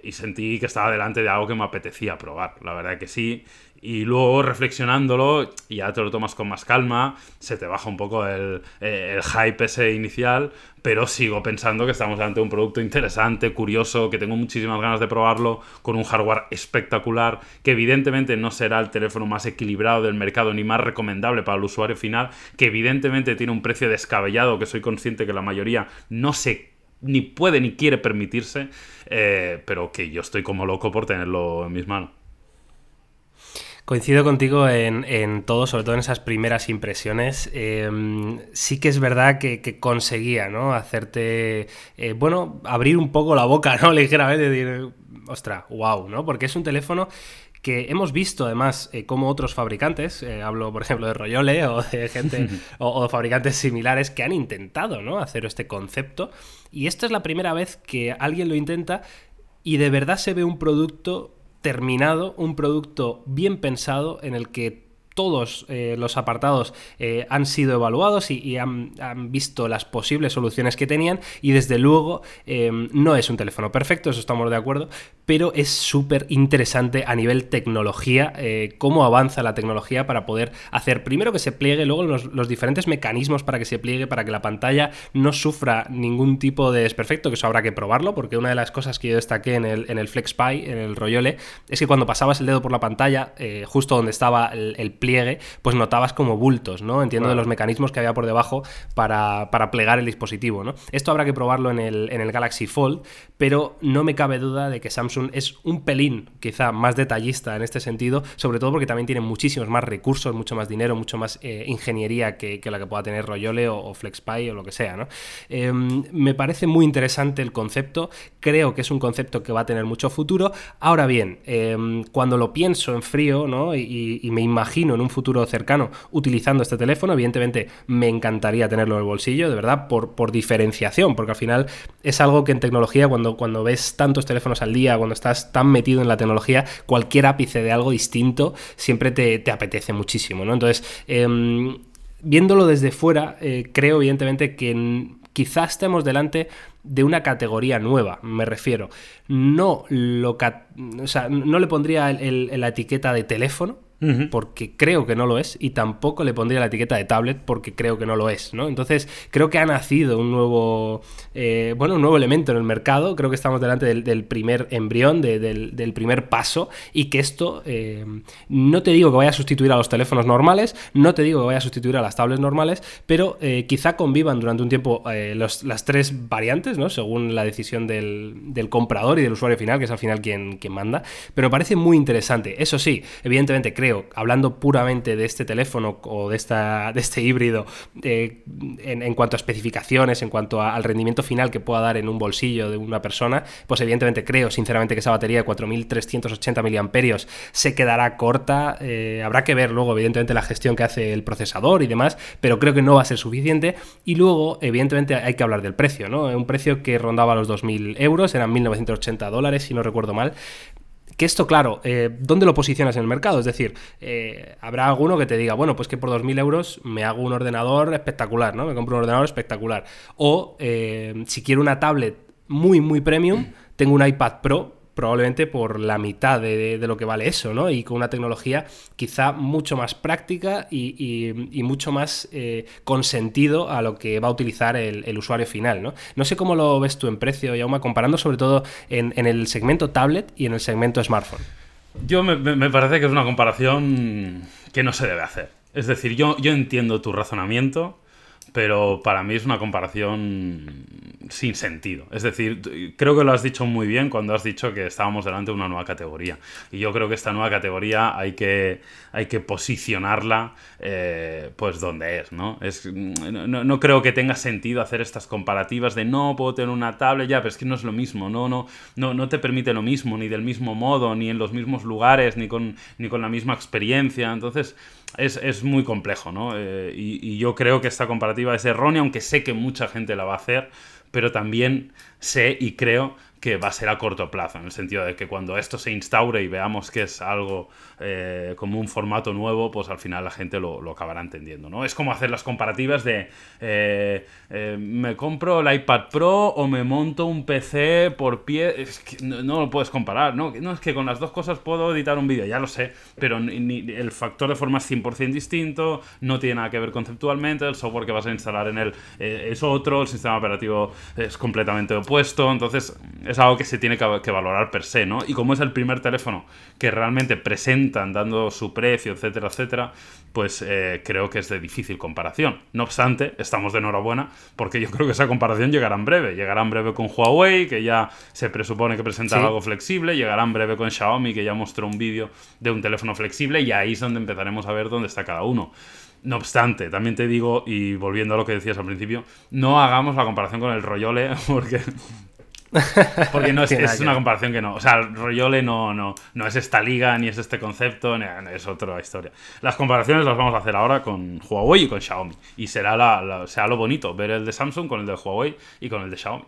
y sentí que estaba delante de algo que me apetecía probar, la verdad que sí y luego reflexionándolo, ya te lo tomas con más calma, se te baja un poco el, eh, hype ese inicial, pero sigo pensando que estamos ante un producto interesante, curioso, que tengo muchísimas ganas de probarlo, con un hardware espectacular, que evidentemente no será el teléfono más equilibrado del mercado ni más recomendable para el usuario final, que evidentemente tiene un precio descabellado, que soy consciente que la mayoría no se ni puede ni quiere permitirse, eh, pero que yo estoy como loco por tenerlo en mis manos. Coincido contigo en, todo, sobre todo en esas primeras impresiones. Em, sí que es verdad que, conseguía, ¿no? Hacerte, eh, bueno, abrir un poco la boca, ¿no? Ligeramente, decir, ostra, wow, ¿no? Porque es un teléfono que hemos visto además eh, como otros fabricantes, eh, hablo por ejemplo de Royole o de gente o, fabricantes similares que han intentado ¿no? hacer este concepto y esta es la primera vez que alguien lo intenta y de verdad se ve un producto terminado, un producto bien pensado en el que todos eh, los apartados eh, han sido evaluados y, han, visto las posibles soluciones que tenían y desde luego em, no es un teléfono perfecto, eso estamos de acuerdo, pero es súper interesante a nivel tecnología, eh, cómo avanza la tecnología para poder hacer primero que se pliegue, luego los, diferentes mecanismos para que se pliegue, para que la pantalla no sufra ningún tipo de desperfecto, que eso habrá que probarlo, porque una de las cosas que yo destaqué en el, en el FlexPy, en el Royole, es que cuando pasabas el dedo por la pantalla, justo donde estaba el, el pliegue, pues notabas como bultos, ¿no? Entiendo de los mecanismos que había por debajo para, plegar el dispositivo, ¿no? Esto habrá que probarlo en el, en el Galaxy Fold, pero no me cabe duda de que Samsung es un pelín, quizá, más detallista en este sentido, sobre todo porque también tiene muchísimos más recursos, mucho más dinero, mucho más eh, ingeniería que, la que pueda tener Royole o, FlexPy o lo que sea. Em, me parece muy interesante el concepto, creo que es un concepto que va a tener mucho futuro. Ahora bien, em, cuando lo pienso en frío. Y, me imagino en un futuro cercano utilizando este teléfono. Evidentemente me encantaría tenerlo en el bolsillo, de verdad, por, por diferenciación, porque al final es algo que en tecnología, cuando, cuando ves tantos teléfonos al día, cuando estás tan metido en la tecnología, cualquier ápice de algo distinto siempre te, apetece muchísimo, ¿no? Entonces, em, viéndolo desde fuera, eh, creo evidentemente que quizás estemos delante de una categoría nueva, me refiero. No, lo o sea, no le pondría la etiqueta de teléfono, porque creo que no lo es, y tampoco le pondría la etiqueta de tablet porque creo que no lo es, ¿no? Entonces, creo que ha nacido un nuevo, eh, bueno, un nuevo elemento en el mercado, creo que estamos delante del, primer embrión, del, primer paso, y que esto, eh, no te digo que vaya a sustituir a los teléfonos normales, no te digo que vaya a sustituir a las tablets normales, pero eh, quizá convivan durante un tiempo las tres variantes, ¿no? Según la decisión del, comprador y del usuario final, que es al final quien, quien manda, pero me parece muy interesante. Eso sí, evidentemente creo hablando puramente de este teléfono o de, esta, de este híbrido, eh, en, cuanto a especificaciones, en cuanto al rendimiento final que pueda dar en un bolsillo de una persona, pues evidentemente creo sinceramente que esa batería de 4380 mAh se quedará corta. Eh, habrá que ver luego, evidentemente, la gestión que hace el procesador y demás, pero creo que no va a ser suficiente. Y luego, evidentemente, hay que hablar del precio, ¿no? Un precio que rondaba los 2.000 euros, eran 1.980 dólares, si no recuerdo mal. Que esto, claro, eh, ¿dónde lo posicionas en el mercado? Es decir, eh, habrá alguno que te diga, bueno, pues que por 2.000 euros me hago un ordenador espectacular, ¿no? Me compro un ordenador espectacular. O eh, si quiero una tablet muy, muy premium, tengo un iPad Pro probablemente por la mitad de, lo que vale eso, ¿no? Y con una tecnología quizá mucho más práctica y, mucho más eh, consentido a lo que va a utilizar el, usuario final, ¿no? No sé cómo lo ves tú en precio, Yauma, comparando sobre todo en, el segmento tablet y en el segmento smartphone. Yo me, parece que es una comparación que no se debe hacer. Es decir, yo, yo entiendo tu razonamiento, pero para mí es una comparación sin sentido. Es decir, creo que lo has dicho muy bien cuando has dicho que estábamos delante de una nueva categoría. Y yo creo que esta nueva categoría hay que, hay que posicionarla eh, pues donde es, ¿no? Es, no, no, creo que tenga sentido hacer estas comparativas de no puedo tener una tablet, ya, pero es que no es lo mismo, no, no, no, no te permite lo mismo, ni del mismo modo, ni en los mismos lugares, ni con, ni con la misma experiencia. Entonces, es, muy complejo, ¿no? Eh, y, yo creo que esta comparativa es errónea, aunque sé que mucha gente la va a hacer, pero también sé y creo que va a ser a corto plazo, en el sentido de que cuando esto se instaure y veamos que es algo eh, como un formato nuevo, pues al final la gente lo, acabará entendiendo, ¿no? Es como hacer las comparativas de eh, eh, me compro el iPad Pro o me monto un PC por pie, es que no, lo puedes comparar, ¿no? No es que con las dos cosas puedo editar un vídeo, ya lo sé, pero el factor de forma es 100% distinto, no tiene nada que ver conceptualmente, el software que vas a instalar en él es otro, el sistema operativo es completamente opuesto, entonces es algo que se tiene que, valorar per se, ¿no? Y como es el primer teléfono que realmente presentan dando su precio, etcétera, etcétera, pues eh, creo que es de difícil comparación. No obstante, estamos de enhorabuena porque yo creo que esa comparación llegará en breve. Llegará en breve con Huawei, que ya se presupone que presentará algo flexible, llegará en breve con Xiaomi, que ya mostró un vídeo de un teléfono flexible, y ahí es donde empezaremos a ver dónde está cada uno. No obstante, también te digo, y volviendo a lo que decías al principio, no hagamos la comparación con el Royole, porque porque no es, una comparación que no. O sea, Royole no, no, no es esta liga, ni es este concepto, ni, es otra historia. Las comparaciones las vamos a hacer ahora con Huawei y con Xiaomi. Y será, la, será lo bonito ver el de Samsung con el de Huawei y con el de Xiaomi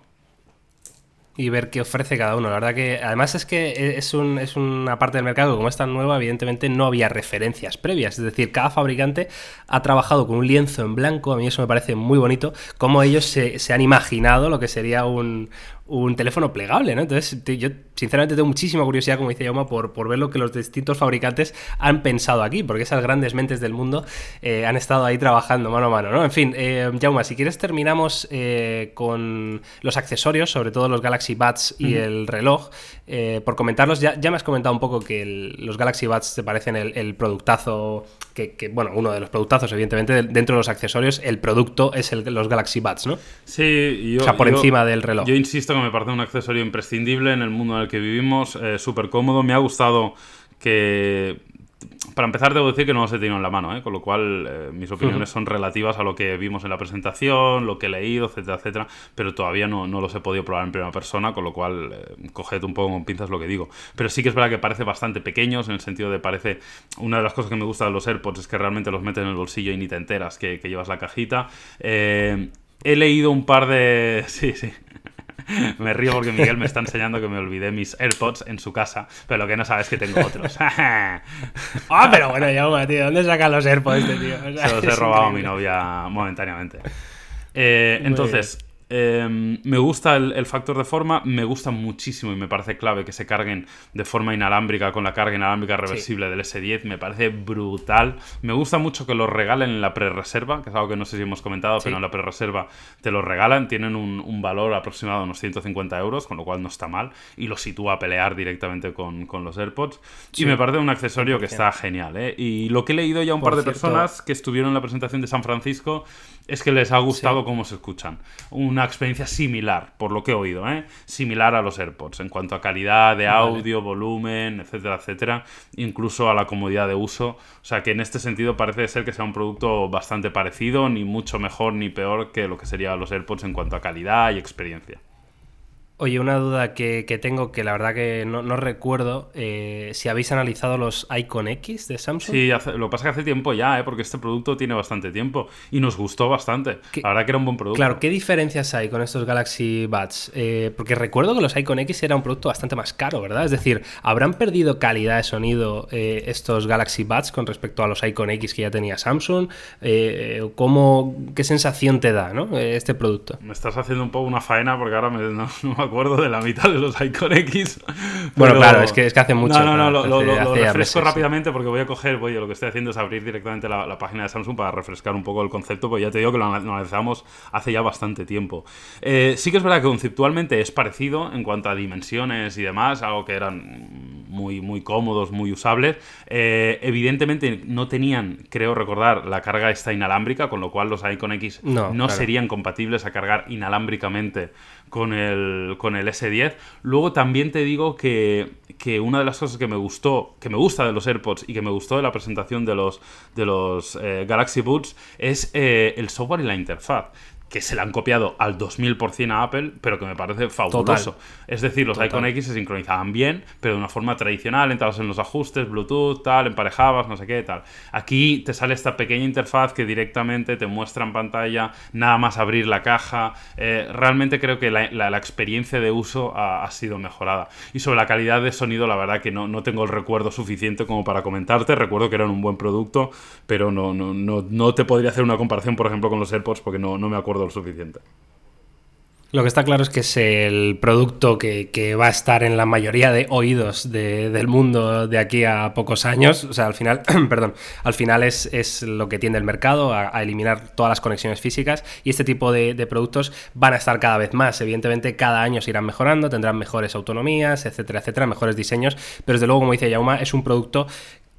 y ver qué ofrece cada uno. La verdad que además es que es, un, es una parte del mercado que como es tan nueva, evidentemente no había referencias previas. Es decir, cada fabricante ha trabajado con un lienzo en blanco, a mí eso me parece muy bonito, como ellos se, se han imaginado lo que sería un, un teléfono plegable, ¿no? Entonces, yo sinceramente tengo muchísima curiosidad, como dice Yauma, por, por ver lo que los distintos fabricantes han pensado aquí, porque esas grandes mentes del mundo eh, han estado ahí trabajando mano a mano, ¿no? En fin, eh, si quieres terminamos eh, con los accesorios, sobre todo los Galaxy Buds y el reloj. Eh, por comentarlos, ya, ya, me has comentado un poco que los Galaxy Buds te parecen el, productazo, que, bueno, uno de los productazos, evidentemente, dentro de los accesorios, el producto es el, los Galaxy Buds, ¿no? Sí, yo, O sea, por encima del reloj. Yo insisto me parece un accesorio imprescindible en el mundo en el que vivimos, eh, súper cómodo. Me ha gustado que para empezar, debo decir que no los he tenido en la mano, ¿eh? con lo cual eh, mis opiniones son relativas a lo que vimos en la presentación, lo que he leído, etcétera, etcétera, pero todavía no, no los he podido probar en primera persona, con lo cual eh, coged un poco con pinzas lo que digo. Pero sí que es verdad que parece bastante pequeños, en el sentido de parece. Una de las cosas que me gusta de los AirPods es que realmente los metes en el bolsillo y ni te enteras que, que llevas la cajita. he leído un par de. Sí, sí. me río porque Miguel me está enseñando que me olvidé mis AirPods en su casa, pero lo que no sabes es que tengo otros. ah, pero bueno, ya, tío, ¿dónde sacan los AirPods este tío? Se los he robado a mi novia momentáneamente. Eh, entonces, Em, me gusta el, factor de forma, me gusta muchísimo y me parece clave que se carguen de forma inalámbrica con la carga inalámbrica reversible del S10, me parece brutal. Me gusta mucho que lo regalen en la pre-reserva, que es algo que no sé si hemos comentado, pero en la pre-reserva te lo regalan, tienen un, valor aproximado de unos 150 euros, con lo cual no está mal, y lo sitúa a pelear directamente con, los AirPods. Y me parece un accesorio que está genial. ¿eh? Y lo que he leído ya un par de personas que estuvieron en la presentación de San Francisco es que les ha gustado cómo se escuchan. Una experiencia similar, por lo que he oído, ¿eh? similar a los AirPods en cuanto a calidad de audio, volumen, etcétera, etcétera, incluso a la comodidad de uso. O sea que en este sentido parece ser que sea un producto bastante parecido, ni mucho mejor ni peor que lo que serían los AirPods en cuanto a calidad y experiencia. Oye, una duda que, tengo que la verdad que no, recuerdo eh, si habéis analizado los Icon X de Samsung. Sí, lo que pasa es que hace tiempo ya, ¿eh? porque este producto tiene bastante tiempo y nos gustó bastante. La verdad que era un buen producto. Claro, ¿qué diferencias hay con estos Galaxy Buds? Eh, porque recuerdo que los Icon X era un producto bastante más caro, ¿verdad? Es decir, ¿habrán perdido calidad de sonido eh, estos Galaxy Buds con respecto a los Icon X que ya tenía Samsung? ¿cómo, ¿Qué sensación te da ¿no? este producto? Me estás haciendo un poco una faena porque ahora me, no, me acuerdo de la mitad de los Icon X. Bueno, claro, es que, es que hace mucho. No, no, no, lo, refresco rápidamente porque voy a coger, voy, lo que estoy haciendo es abrir directamente la, página de Samsung para refrescar un poco el concepto, porque ya te digo que lo analizamos hace ya bastante tiempo. Eh, sí que es verdad que conceptualmente es parecido en cuanto a dimensiones y demás, algo que eran muy, muy cómodos, muy usables. Eh, evidentemente no tenían, creo recordar, la carga esta inalámbrica, con lo cual los Icon X no, serían compatibles a cargar inalámbricamente con el, con el S10. Luego también te digo que, una de las cosas que me gustó, que me gusta de los AirPods y que me gustó de la presentación de los, de los eh, Galaxy Buds es eh, el software y la interfaz que se le han copiado al 2000% a Apple, pero que me parece fabuloso. Es decir, los Icon X se sincronizaban bien, pero de una forma tradicional, entrabas en los ajustes, Bluetooth, tal, emparejabas, no sé qué, tal. Aquí te sale esta pequeña interfaz que directamente te muestra en pantalla, nada más abrir la caja. Eh, realmente creo que la, experiencia de uso ha, sido mejorada. Y sobre la calidad de sonido, la verdad que no, no tengo el recuerdo suficiente como para comentarte. Recuerdo que eran un buen producto, pero no, no, no, no te podría hacer una comparación, por ejemplo, con los AirPods porque no, no me acuerdo lo suficiente. Lo que está claro es que es el producto que, va a estar en la mayoría de oídos del mundo de aquí a pocos años. O sea, al final, perdón, al final es, es, lo que tiende el mercado a, eliminar todas las conexiones físicas y este tipo de, de, productos van a estar cada vez más. Evidentemente, cada año se irán mejorando, tendrán mejores autonomías, etcétera, etcétera, mejores diseños, pero desde luego, como dice Yauma, es un producto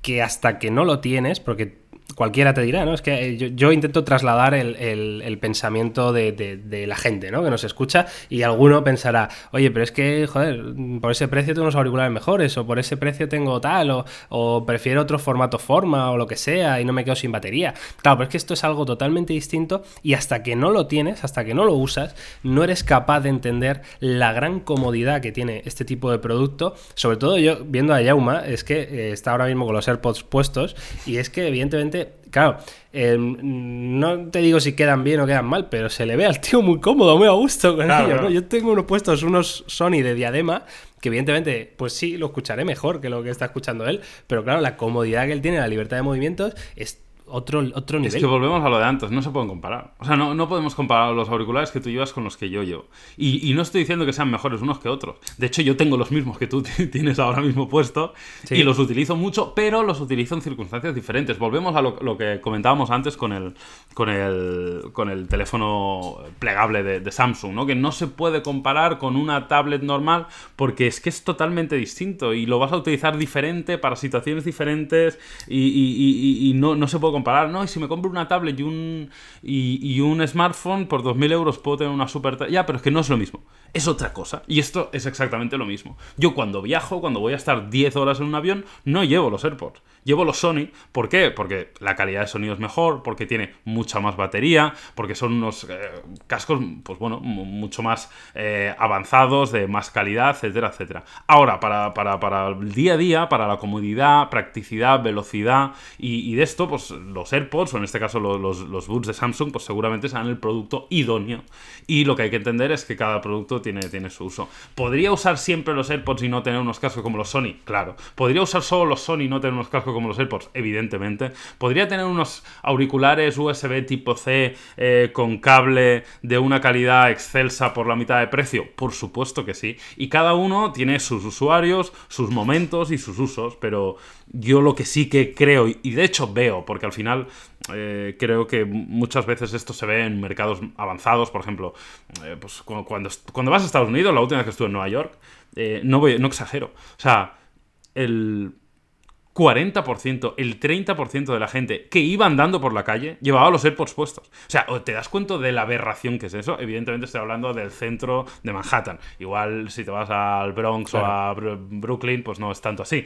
que hasta que no lo tienes, porque cualquiera te dirá, ¿no? Es que eh, yo, intento trasladar el, pensamiento de, la gente, ¿no? Que nos escucha y alguno pensará, oye, pero es que, joder, por ese precio tengo unos auriculares mejores o por ese precio tengo tal o, o prefiero otro formato forma o lo que sea y no me quedo sin batería. Claro, pero es que esto es algo totalmente distinto y hasta que no lo tienes, hasta que no lo usas, no eres capaz de entender la gran comodidad que tiene este tipo de producto. Sobre todo yo, viendo a Yauma, es que eh, está ahora mismo con los AirPods puestos y es que evidentemente claro, em, no te digo si quedan bien o quedan mal, pero se le ve al tío muy cómodo, muy a gusto con ellos, Yo tengo unos puestos, unos Sony de diadema, que evidentemente, pues sí, lo escucharé mejor que lo que está escuchando él, pero claro, la comodidad que él tiene, la libertad de movimientos, es otro, otro nivel. Es que volvemos a lo de antes, no se pueden comparar. O sea, no, no podemos comparar los auriculares que tú llevas con los que yo llevo. Y, y, no estoy diciendo que sean mejores unos que otros. De hecho, yo tengo los mismos que tú tienes ahora mismo puesto y los utilizo mucho, pero los utilizo en circunstancias diferentes. Volvemos a lo, lo, que comentábamos antes con el, con el, con el teléfono plegable de, de, Samsung, ¿no? Que no se puede comparar con una tablet normal porque es que es totalmente distinto y lo vas a utilizar diferente para situaciones diferentes y, y, y no, no se puede comparar ¿no? Y si me compro una tablet y un, y, un smartphone, por 2.000 euros puedo tener una super... Ya, pero es que no es lo mismo. Es otra cosa. Y esto es exactamente lo mismo. Yo cuando viajo, cuando voy a estar 10 horas en un avión, no llevo los AirPods. Llevo los Sony. ¿Por qué? Porque la calidad de sonido es mejor, porque tiene mucha más batería, porque son unos eh, cascos, pues bueno, mucho más eh, avanzados, de más calidad, etcétera, etcétera. Ahora, para, para, el día a día, para la comodidad, practicidad, velocidad y, de esto, pues los AirPods, o en este caso los, los, los Buds de Samsung, pues seguramente serán el producto idóneo. Y lo que hay que entender es que cada producto tiene, tiene su uso. ¿Podría usar siempre los AirPods y no tener unos cascos como los Sony? Claro. ¿Podría usar solo los Sony y no tener unos cascos como los AirPods? Evidentemente. ¿Podría tener unos auriculares USB tipo C eh, con cable de una calidad excelsa por la mitad de precio? Por supuesto que sí. Y cada uno tiene sus usuarios, sus momentos y sus usos, pero yo lo que sí que creo, y de hecho veo, porque al final eh, creo que muchas veces esto se ve en mercados avanzados, por ejemplo, eh, pues cuando, vas a Estados Unidos, la última vez que estuve en Nueva York, no exagero, o sea, el 40%, el 30% de la gente que iba andando por la calle llevaba los AirPods puestos. O sea, ¿te das cuenta de la aberración que es eso? Evidentemente estoy hablando del centro de Manhattan. Igual si te vas al Bronx o a Brooklyn, pues no es tanto así,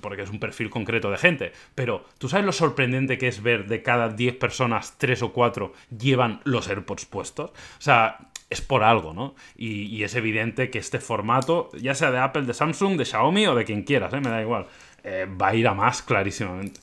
porque es un perfil concreto de gente. Pero, ¿tú sabes lo sorprendente que es ver de cada 10 personas, 3 o 4 llevan los AirPods puestos? O sea, es por algo, ¿no? Y, es evidente que este formato, ya sea de Apple, de Samsung, de Xiaomi o de quien quieras, ¿eh? me da igual, eh, va a ir a más clarísimamente.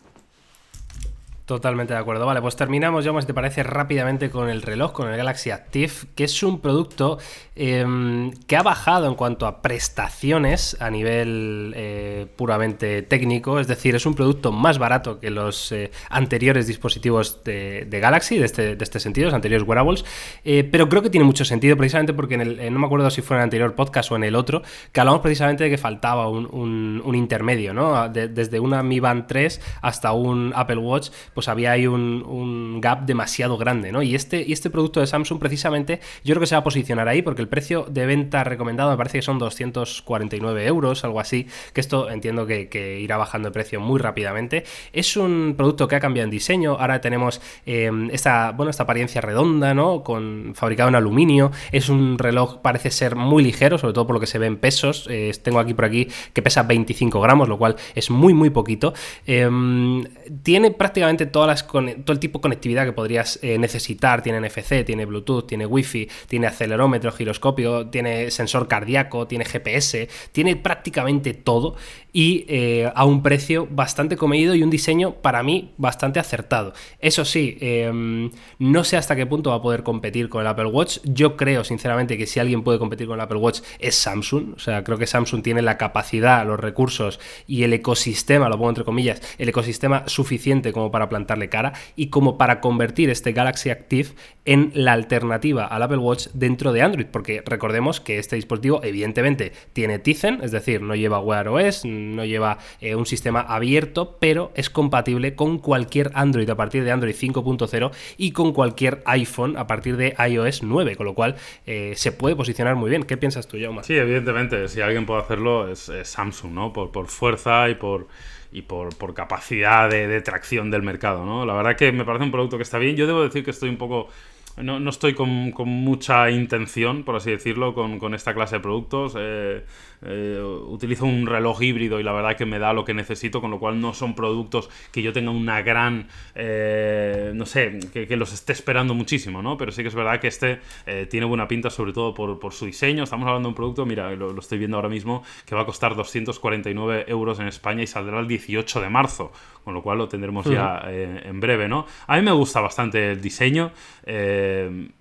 Totalmente de acuerdo. Vale, pues terminamos, ya si te parece, rápidamente con el reloj, con el Galaxy Active, que es un producto em, que ha bajado en cuanto a prestaciones a nivel eh, puramente técnico. Es decir, es un producto más barato que los eh, anteriores dispositivos de, Galaxy, de este, de este, sentido, los anteriores wearables. Eh, pero creo que tiene mucho sentido, precisamente porque en el, no me acuerdo si fue en el anterior podcast o en el otro, que hablamos precisamente de que faltaba un, intermedio, ¿no? desde una Mi Band 3 hasta un Apple Watch pues había ahí un, gap demasiado grande, ¿no? Y este, y este producto de Samsung precisamente yo creo que se va a posicionar ahí porque el precio de venta recomendado me parece que son 249 euros, algo así, que esto entiendo que, irá bajando de precio muy rápidamente. Es un producto que ha cambiado en diseño, ahora tenemos eh, esta, bueno, esta apariencia redonda, ¿no? Con, fabricado en aluminio, es un reloj, parece ser muy ligero, sobre todo por lo que se ve en pesos, eh, tengo aquí por aquí que pesa 25 gramos, lo cual es muy muy poquito. Em, tiene prácticamente todo el tipo de conectividad que podrías eh, necesitar. Tiene NFC, tiene Bluetooth, tiene Wi-Fi, tiene acelerómetro, giroscopio, tiene sensor cardíaco, tiene GPS, tiene prácticamente todo y eh, a un precio bastante comedido y un diseño para mí bastante acertado. Eso sí, em, no sé hasta qué punto va a poder competir con el Apple Watch. Yo creo sinceramente que si alguien puede competir con el Apple Watch es Samsung. O sea, creo que Samsung tiene la capacidad, los recursos y el ecosistema, lo pongo entre comillas, el ecosistema suficiente como para plantarle cara y como para convertir este Galaxy Active en la alternativa al Apple Watch dentro de Android, porque recordemos que este dispositivo evidentemente tiene Tizen, es decir, no lleva Wear OS, no lleva eh, un sistema abierto, pero es compatible con cualquier Android a partir de Android 5.0 y con cualquier iPhone a partir de iOS 9, con lo cual eh, se puede posicionar muy bien. ¿Qué piensas tú, Jaume? Sí, evidentemente, si alguien puede hacerlo es, Samsung, ¿no? Por, por fuerza y por y por, capacidad de, tracción del mercado, ¿no? La verdad que me parece un producto que está bien. Yo debo decir que estoy un poco... No, no estoy con, mucha intención, por así decirlo, con, con esta clase de productos. Eh, eh, utilizo un reloj híbrido y la verdad que me da lo que necesito, con lo cual no son productos que yo tenga una gran, eh, no sé, que, los esté esperando muchísimo, ¿no? Pero sí que es verdad que este eh, tiene buena pinta, sobre todo por, su diseño. Estamos hablando de un producto, mira, lo, estoy viendo ahora mismo, que va a costar 249 euros en España y saldrá el 18 de marzo, con lo cual lo tendremos ya en breve, ¿no? A mí me gusta bastante el diseño.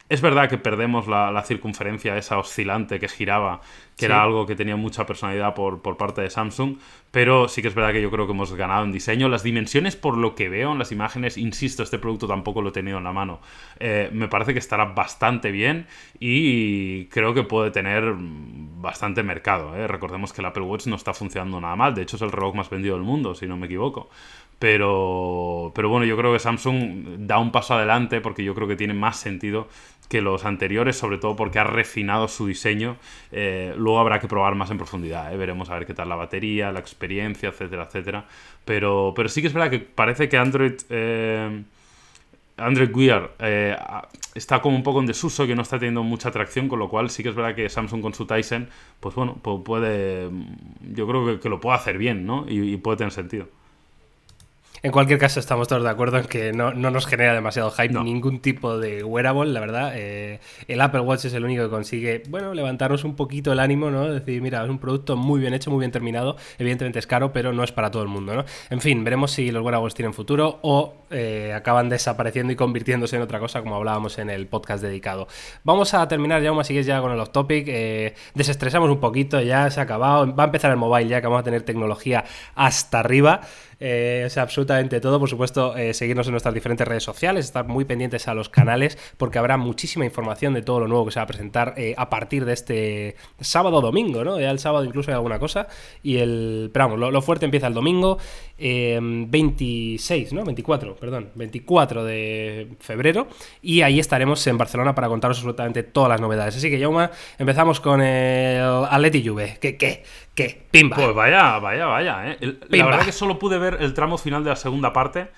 Es verdad que perdemos la, la circunferencia esa oscilante que giraba que era algo que tenía mucha personalidad por, por, parte de Samsung, pero sí que es verdad que yo creo que hemos ganado en diseño. Las dimensiones, por lo que veo en las imágenes, insisto, este producto tampoco lo he tenido en la mano, eh, me parece que estará bastante bien y creo que puede tener bastante mercado. ¿eh? Recordemos que el Apple Watch no está funcionando nada mal, de hecho es el reloj más vendido del mundo, si no me equivoco. Pero, pero bueno, yo creo que Samsung da un paso adelante porque yo creo que tiene más sentido que los anteriores, sobre todo porque ha refinado su diseño. Eh, luego habrá que probar más en profundidad, ¿eh? veremos a ver qué tal la batería, la experiencia, etcétera, etcétera. Pero, pero sí que es verdad que parece que Android... Eh, Android Wear está como un poco en desuso, que no está teniendo mucha atracción, con lo cual sí que es verdad que Samsung con su Tyson, pues bueno, puede, yo creo que, lo puede hacer bien, ¿no? y puede tener sentido. En cualquier caso, estamos todos de acuerdo en que no, nos genera demasiado hype ningún tipo de wearable, la verdad. Eh, el Apple Watch es el único que consigue, bueno, levantarnos un poquito el ánimo, ¿no? Decir, mira, es un producto muy bien hecho, muy bien terminado. Evidentemente es caro, pero no es para todo el mundo, ¿no? En fin, veremos si los wearables tienen futuro o eh, acaban desapareciendo y convirtiéndose en otra cosa, como hablábamos en el podcast dedicado. Vamos a terminar ya, así que ya con el off topic. Eh, desestresamos un poquito, ya se ha acabado. Va a empezar el mobile ya, que vamos a tener tecnología hasta arriba. Eh, o sea, absolutamente todo. Por supuesto, eh, seguirnos en nuestras diferentes redes sociales, estar muy pendientes a los canales, porque habrá muchísima información de todo lo nuevo que se va a presentar eh, a partir de este sábado o domingo, ¿no? Ya el sábado incluso hay alguna cosa. Y el. Pero vamos, lo, fuerte empieza el domingo, 26, ¿no? 24, perdón, 24 de febrero. Y ahí estaremos en Barcelona para contaros absolutamente todas las novedades. Así que, Yauma, empezamos con el Atleti Juve. ¿Qué, qué? ¿Qué? Pimba. Pues vaya, vaya, vaya. ¿eh? la verdad que solo pude ver el tramo final de la segunda parte.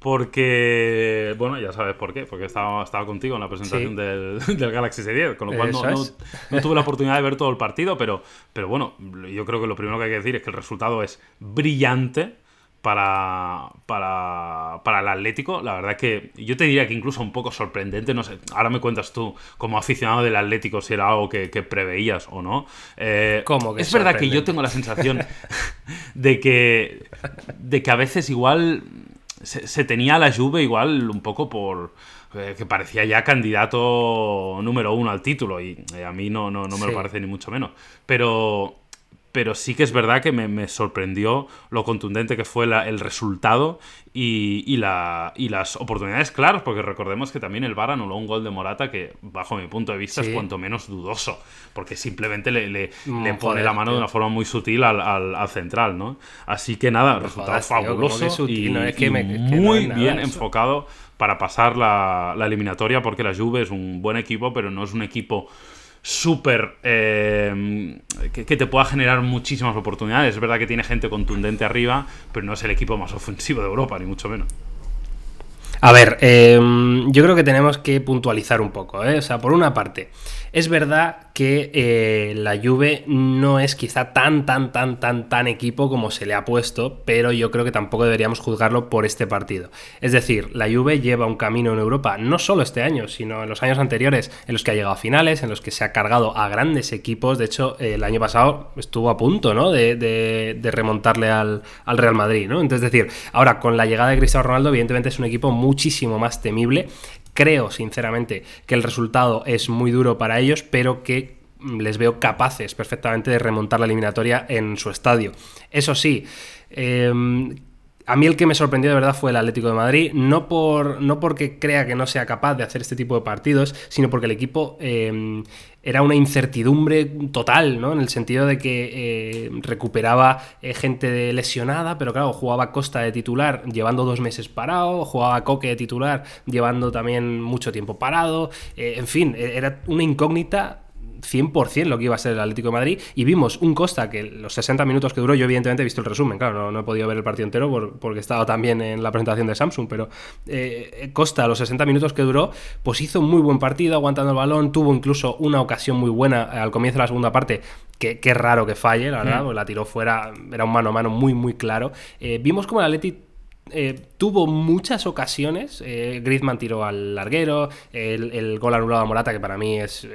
Porque, bueno, ya sabes por qué, porque estaba, estaba contigo en la presentación del, Galaxy S10, con lo cual no, tuve la oportunidad de ver todo el partido, pero, pero bueno, yo creo que lo primero que hay que decir es que el resultado es brillante para, para, para el Atlético. La verdad que yo te diría que incluso un poco sorprendente, no sé, ahora me cuentas tú como aficionado del Atlético si era algo que, preveías o no. Eh, ¿Cómo es verdad que yo tengo la sensación de que, de que a veces igual se, tenía la Juve igual un poco por eh, que parecía ya candidato número uno al título y eh, a mí no, no, no me lo parece ni mucho menos. Pero pero sí que es verdad que me, sorprendió lo contundente que fue el resultado y, la, y, las oportunidades claras, porque recordemos que también el VAR anuló un gol de Morata que, bajo mi punto de vista, es cuanto menos dudoso, porque simplemente le, le, mm, pone la mano de una forma muy sutil al, al, central, ¿no? Así que nada, resultado fabuloso y, muy bien enfocado para pasar la, la eliminatoria, porque la Juve es un buen equipo, pero no es un equipo súper... Eh, que, te pueda generar muchísimas oportunidades. Es verdad que tiene gente contundente arriba, pero no es el equipo más ofensivo de Europa, ni mucho menos. A ver, em, yo creo que tenemos que puntualizar un poco. ¿eh? O sea, por una parte, es verdad que eh, la Juve no es quizá tan, tan, tan, tan, tan equipo como se le ha puesto, pero yo creo que tampoco deberíamos juzgarlo por este partido. Es decir, la Juve lleva un camino en Europa, no solo este año, sino en los años anteriores, en los que ha llegado a finales, en los que se ha cargado a grandes equipos. De hecho, el año pasado estuvo a punto ¿no? de, remontarle al, al, Real Madrid. ¿no? Entonces, es decir, ahora con la llegada de Cristiano Ronaldo, evidentemente es un equipo muchísimo más temible Creo, sinceramente, que el resultado es muy duro para ellos, pero que mm, les veo capaces perfectamente de remontar la eliminatoria en su estadio. Eso sí, em, a mí el que me sorprendió de verdad fue el Atlético de Madrid, no, por, no porque crea que no sea capaz de hacer este tipo de partidos, sino porque el equipo em, era una incertidumbre total, ¿no? En el sentido de que eh, recuperaba eh, gente lesionada, pero claro, jugaba Costa de titular llevando dos meses parado, jugaba Coque de titular llevando también mucho tiempo parado, eh, en fin, e-, era una incógnita 100% lo que iba a ser el Atlético de Madrid y vimos un Costa que los 60 minutos que duró, yo evidentemente he visto el resumen, claro, no, he podido ver el partido entero porque estaba también en la presentación de Samsung, pero eh, Costa, los 60 minutos que duró, pues hizo un muy buen partido aguantando el balón, tuvo incluso una ocasión muy buena al comienzo de la segunda parte, que, raro que falle, la verdad, mm. la tiró fuera, era un mano a mano muy, muy claro. Eh, vimos como el Atlético eh, tuvo muchas ocasiones. Eh, Griezmann tiró al larguero, el, gol anulado a Morata, que para mí es,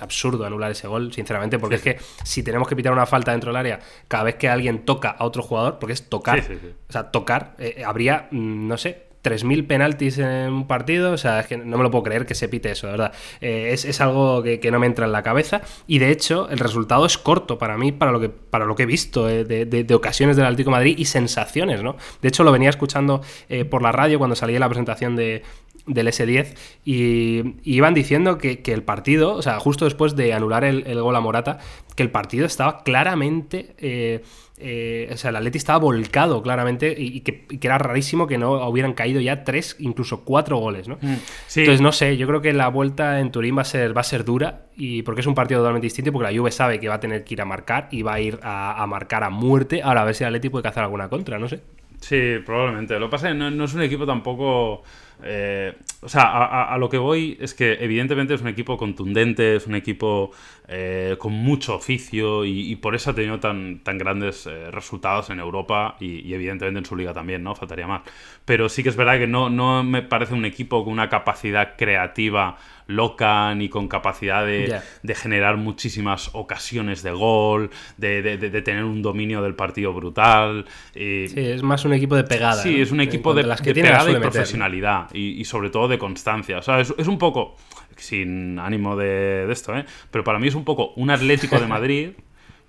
absurdo anular ese gol, sinceramente, porque es que si tenemos que pitar una falta dentro del área cada vez que alguien toca a otro jugador, porque es tocar, o sea, tocar, eh, habría, mm, no sé, 3.000 penaltis en un partido, o sea, es que no me lo puedo creer que se pite eso, de verdad. Eh, es, algo que, no me entra en la cabeza y de hecho el resultado es corto para mí, para lo que, para lo que he visto eh, de, ocasiones del Atlético de Madrid y sensaciones, ¿no? De hecho lo venía escuchando eh, por la radio cuando salía la presentación de, del S10 y, iban diciendo que, el partido, o sea, justo después de anular el, el gol a Morata, que el partido estaba claramente eh, o sea, el Atleti estaba volcado claramente y, que, era rarísimo que no hubieran caído ya tres, incluso cuatro goles, ¿no? Mm, Entonces, no sé, yo creo que la vuelta en Turín va a ser, va a ser dura y porque es un partido totalmente distinto porque la Juve sabe que va a tener que ir a marcar y va a ir a, marcar a muerte. Ahora, a ver si el Atleti puede cazar alguna contra, no sé. Sí, probablemente. Lo que pasa es que no es un equipo tampoco eh, o sea, a, lo que voy es que evidentemente es un equipo contundente, es un equipo eh, con mucho oficio y, por eso ha tenido tan, tan grandes eh, resultados en Europa y, evidentemente en su liga también, ¿no? Faltaría más. Pero sí que es verdad que no, no me parece un equipo con una capacidad creativa loca ni con capacidad de, generar muchísimas ocasiones de gol, de, tener un dominio del partido brutal. sí, es más un equipo de pegada. Sí, es un equipo de, las que pegada y profesionalidad y, sobre todo de constancia. O sea, es, un poco, sin ánimo de, esto, ¿eh? pero para mí es un poco un Atlético de Madrid,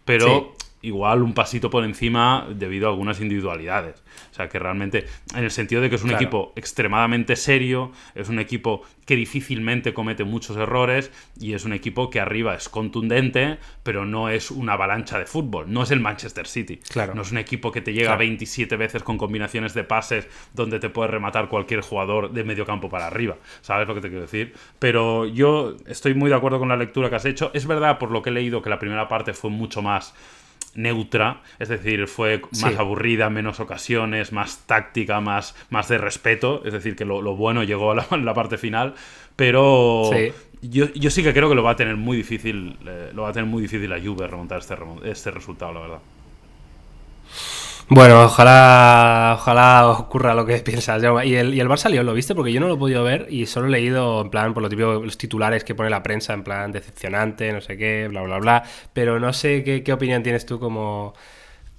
pero igual un pasito por encima debido a algunas individualidades. O sea, que realmente, en el sentido de que es un equipo extremadamente serio, es un equipo que difícilmente comete muchos errores y es un equipo que arriba es contundente, pero no es una avalancha de fútbol. No es el Manchester City. Claro. No es un equipo que te llega 27 veces con combinaciones de pases donde te puede rematar cualquier jugador de medio campo para arriba. ¿Sabes lo que te quiero decir? Pero yo estoy muy de acuerdo con la lectura que has hecho. Es verdad, por lo que he leído, que la primera parte fue mucho más neutra, es decir, fue más aburrida, menos ocasiones, más táctica, más, más de respeto, es decir, que lo, bueno llegó a la, parte final, pero Yo, yo, sí que creo que lo va a tener muy difícil, eh, lo va a tener muy difícil a Juve remontar este, este resultado, la verdad. Bueno, ojalá, ojalá ocurra lo que piensas. ¿Y el, y el Barça León lo viste? Porque yo no lo he podido ver y solo he leído, en plan, por lo típico, los titulares que pone la prensa, en plan, decepcionante, no sé qué, bla, bla, bla. Pero no sé qué, qué opinión tienes tú como,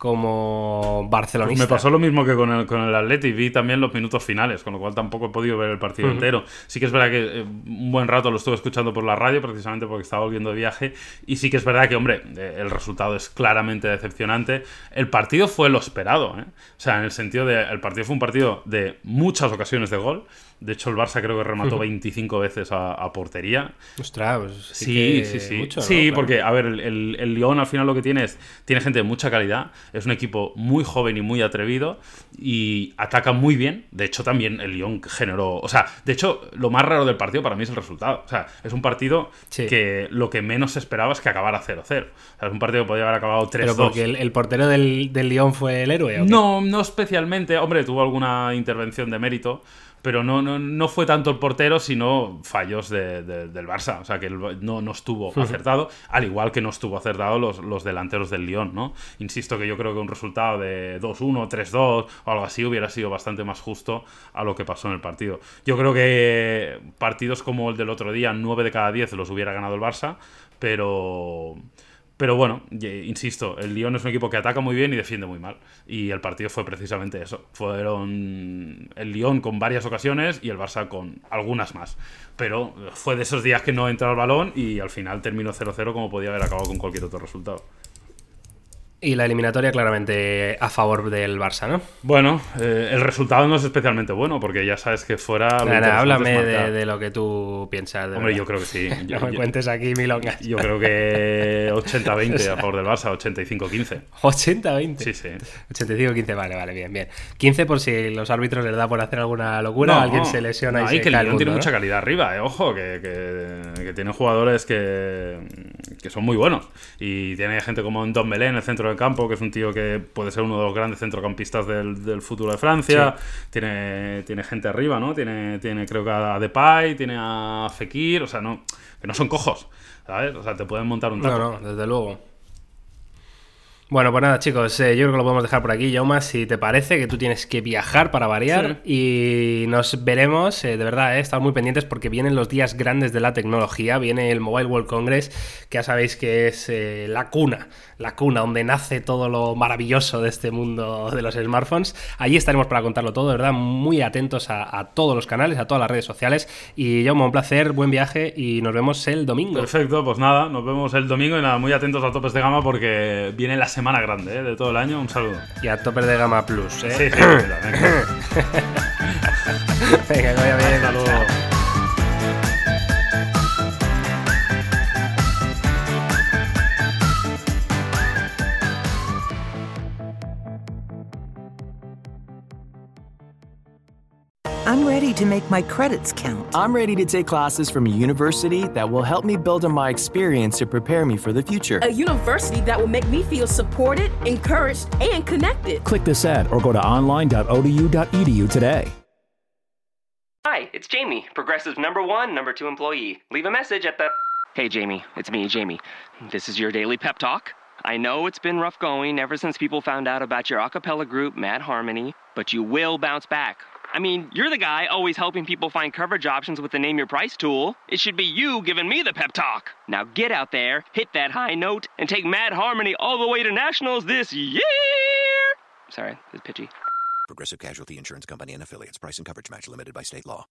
como barcelonista. me pasó lo mismo que con el, con el Atleti, vi también los minutos finales, con lo cual tampoco he podido ver el partido entero. Sí que es verdad que eh, un buen rato lo estuve escuchando por la radio, precisamente porque estaba volviendo de viaje, y sí que es verdad que, hombre, eh, el resultado es claramente decepcionante. El partido fue lo esperado, ¿eh? o sea, en el sentido de, el partido fue un partido de muchas ocasiones de gol, de hecho, el Barça creo que remató 25 veces a, portería. Ostras, pues sí, sí, sí. sí, porque, a ver, el, el, Lyon al final lo que tiene es, tiene gente de mucha calidad, es un equipo muy joven y muy atrevido y ataca muy bien. De hecho, también el Lyon generó, o sea, de hecho, lo más raro del partido para mí es el resultado. O sea, es un partido que lo que menos esperaba es que acabara 0-0. O sea, es un partido que podía haber acabado 3-2. Pero porque el, portero del, del Lyon fue el héroe. No, no especialmente. Hombre, tuvo alguna intervención de mérito pero no, no, no, fue tanto el portero, sino fallos del Barça. O sea, que no, no estuvo acertado, al igual que no estuvo acertado los, los delanteros del Lyon, ¿no? Insisto que yo creo que un resultado de 2-1, 3-2 o algo así hubiera sido bastante más justo a lo que pasó en el partido. Yo creo que partidos como el del otro día, 9 de cada 10 los hubiera ganado el Barça, pero pero bueno, insisto, el Lyon es un equipo que ataca muy bien y defiende muy mal. Y el partido fue precisamente eso. Fueron el Lyon con varias ocasiones y el Barça con algunas más. Pero fue de esos días que no entra el balón y al final terminó 0-0 como podía haber acabado con cualquier otro resultado. Y la eliminatoria claramente a favor del Barça, ¿no? Bueno, eh, el resultado no es especialmente bueno, porque ya sabes que fuera... háblame de, lo que tú piensas. Hombre, yo creo que sí. no me cuentes aquí milongas. Yo creo que 80-20 a favor del Barça, 85-15. ¿80-20? Sí, sí. 85-15, vale, vale, bien, bien. 15 por si los árbitros les da por hacer alguna locura, alguien se lesiona no, y, se que el tiene mucha calidad arriba, eh, ojo, que, que, que tiene jugadores que, que son muy buenos. Y tiene gente como Don Belén en el centro del campo, que es un tío que puede ser uno de los grandes centrocampistas del, futuro de Francia. Tiene, tiene gente arriba, ¿no? Tiene, tiene creo que a Depay, tiene a Fekir, o sea, no, que no son cojos, ¿sabes? O sea, te pueden montar un taco. No, no, desde luego. Bueno, pues nada, chicos, eh, yo creo que lo podemos dejar por aquí. Yauma, si te parece que tú tienes que viajar para variar y nos veremos, eh, de verdad, eh, estamos muy pendientes porque vienen los días grandes de la tecnología. Viene el Mobile World Congress, que ya sabéis que es eh, la cuna, la cuna donde nace todo lo maravilloso de este mundo de los smartphones. Allí estaremos para contarlo todo, de verdad, muy atentos a, todos los canales, a todas las redes sociales. Y Yauma, un placer, buen viaje y nos vemos el domingo. Perfecto, pues nada, nos vemos el domingo y nada, muy atentos a topes de gama porque viene la semana grande ¿eh? de todo el año. Un saludo. Y a tope de gama plus. ¿eh? Sí, sí, venga. venga, vaya bien. Hasta I'm ready to make my credits count. I'm ready to take classes from a university that will help me build on my experience to prepare me for the future. A university that will make me feel supported, encouraged, and connected. Click this ad or go to online.odu.edu today. Hi, it's Jamie, Progressive number one, number two employee. Leave a message at the. Hey, Jamie, it's me, Jamie. This is your daily pep talk. I know it's been rough going ever since people found out about your a cappella group, Mad Harmony, but you will bounce back. I mean, you're the guy always helping people find coverage options with the Name Your Price tool. It should be you giving me the pep talk. Now get out there, hit that high note, and take Mad Harmony all the way to nationals this year. Sorry, it's pitchy. Progressive Casualty Insurance Company and affiliates. Price and coverage match limited by state law.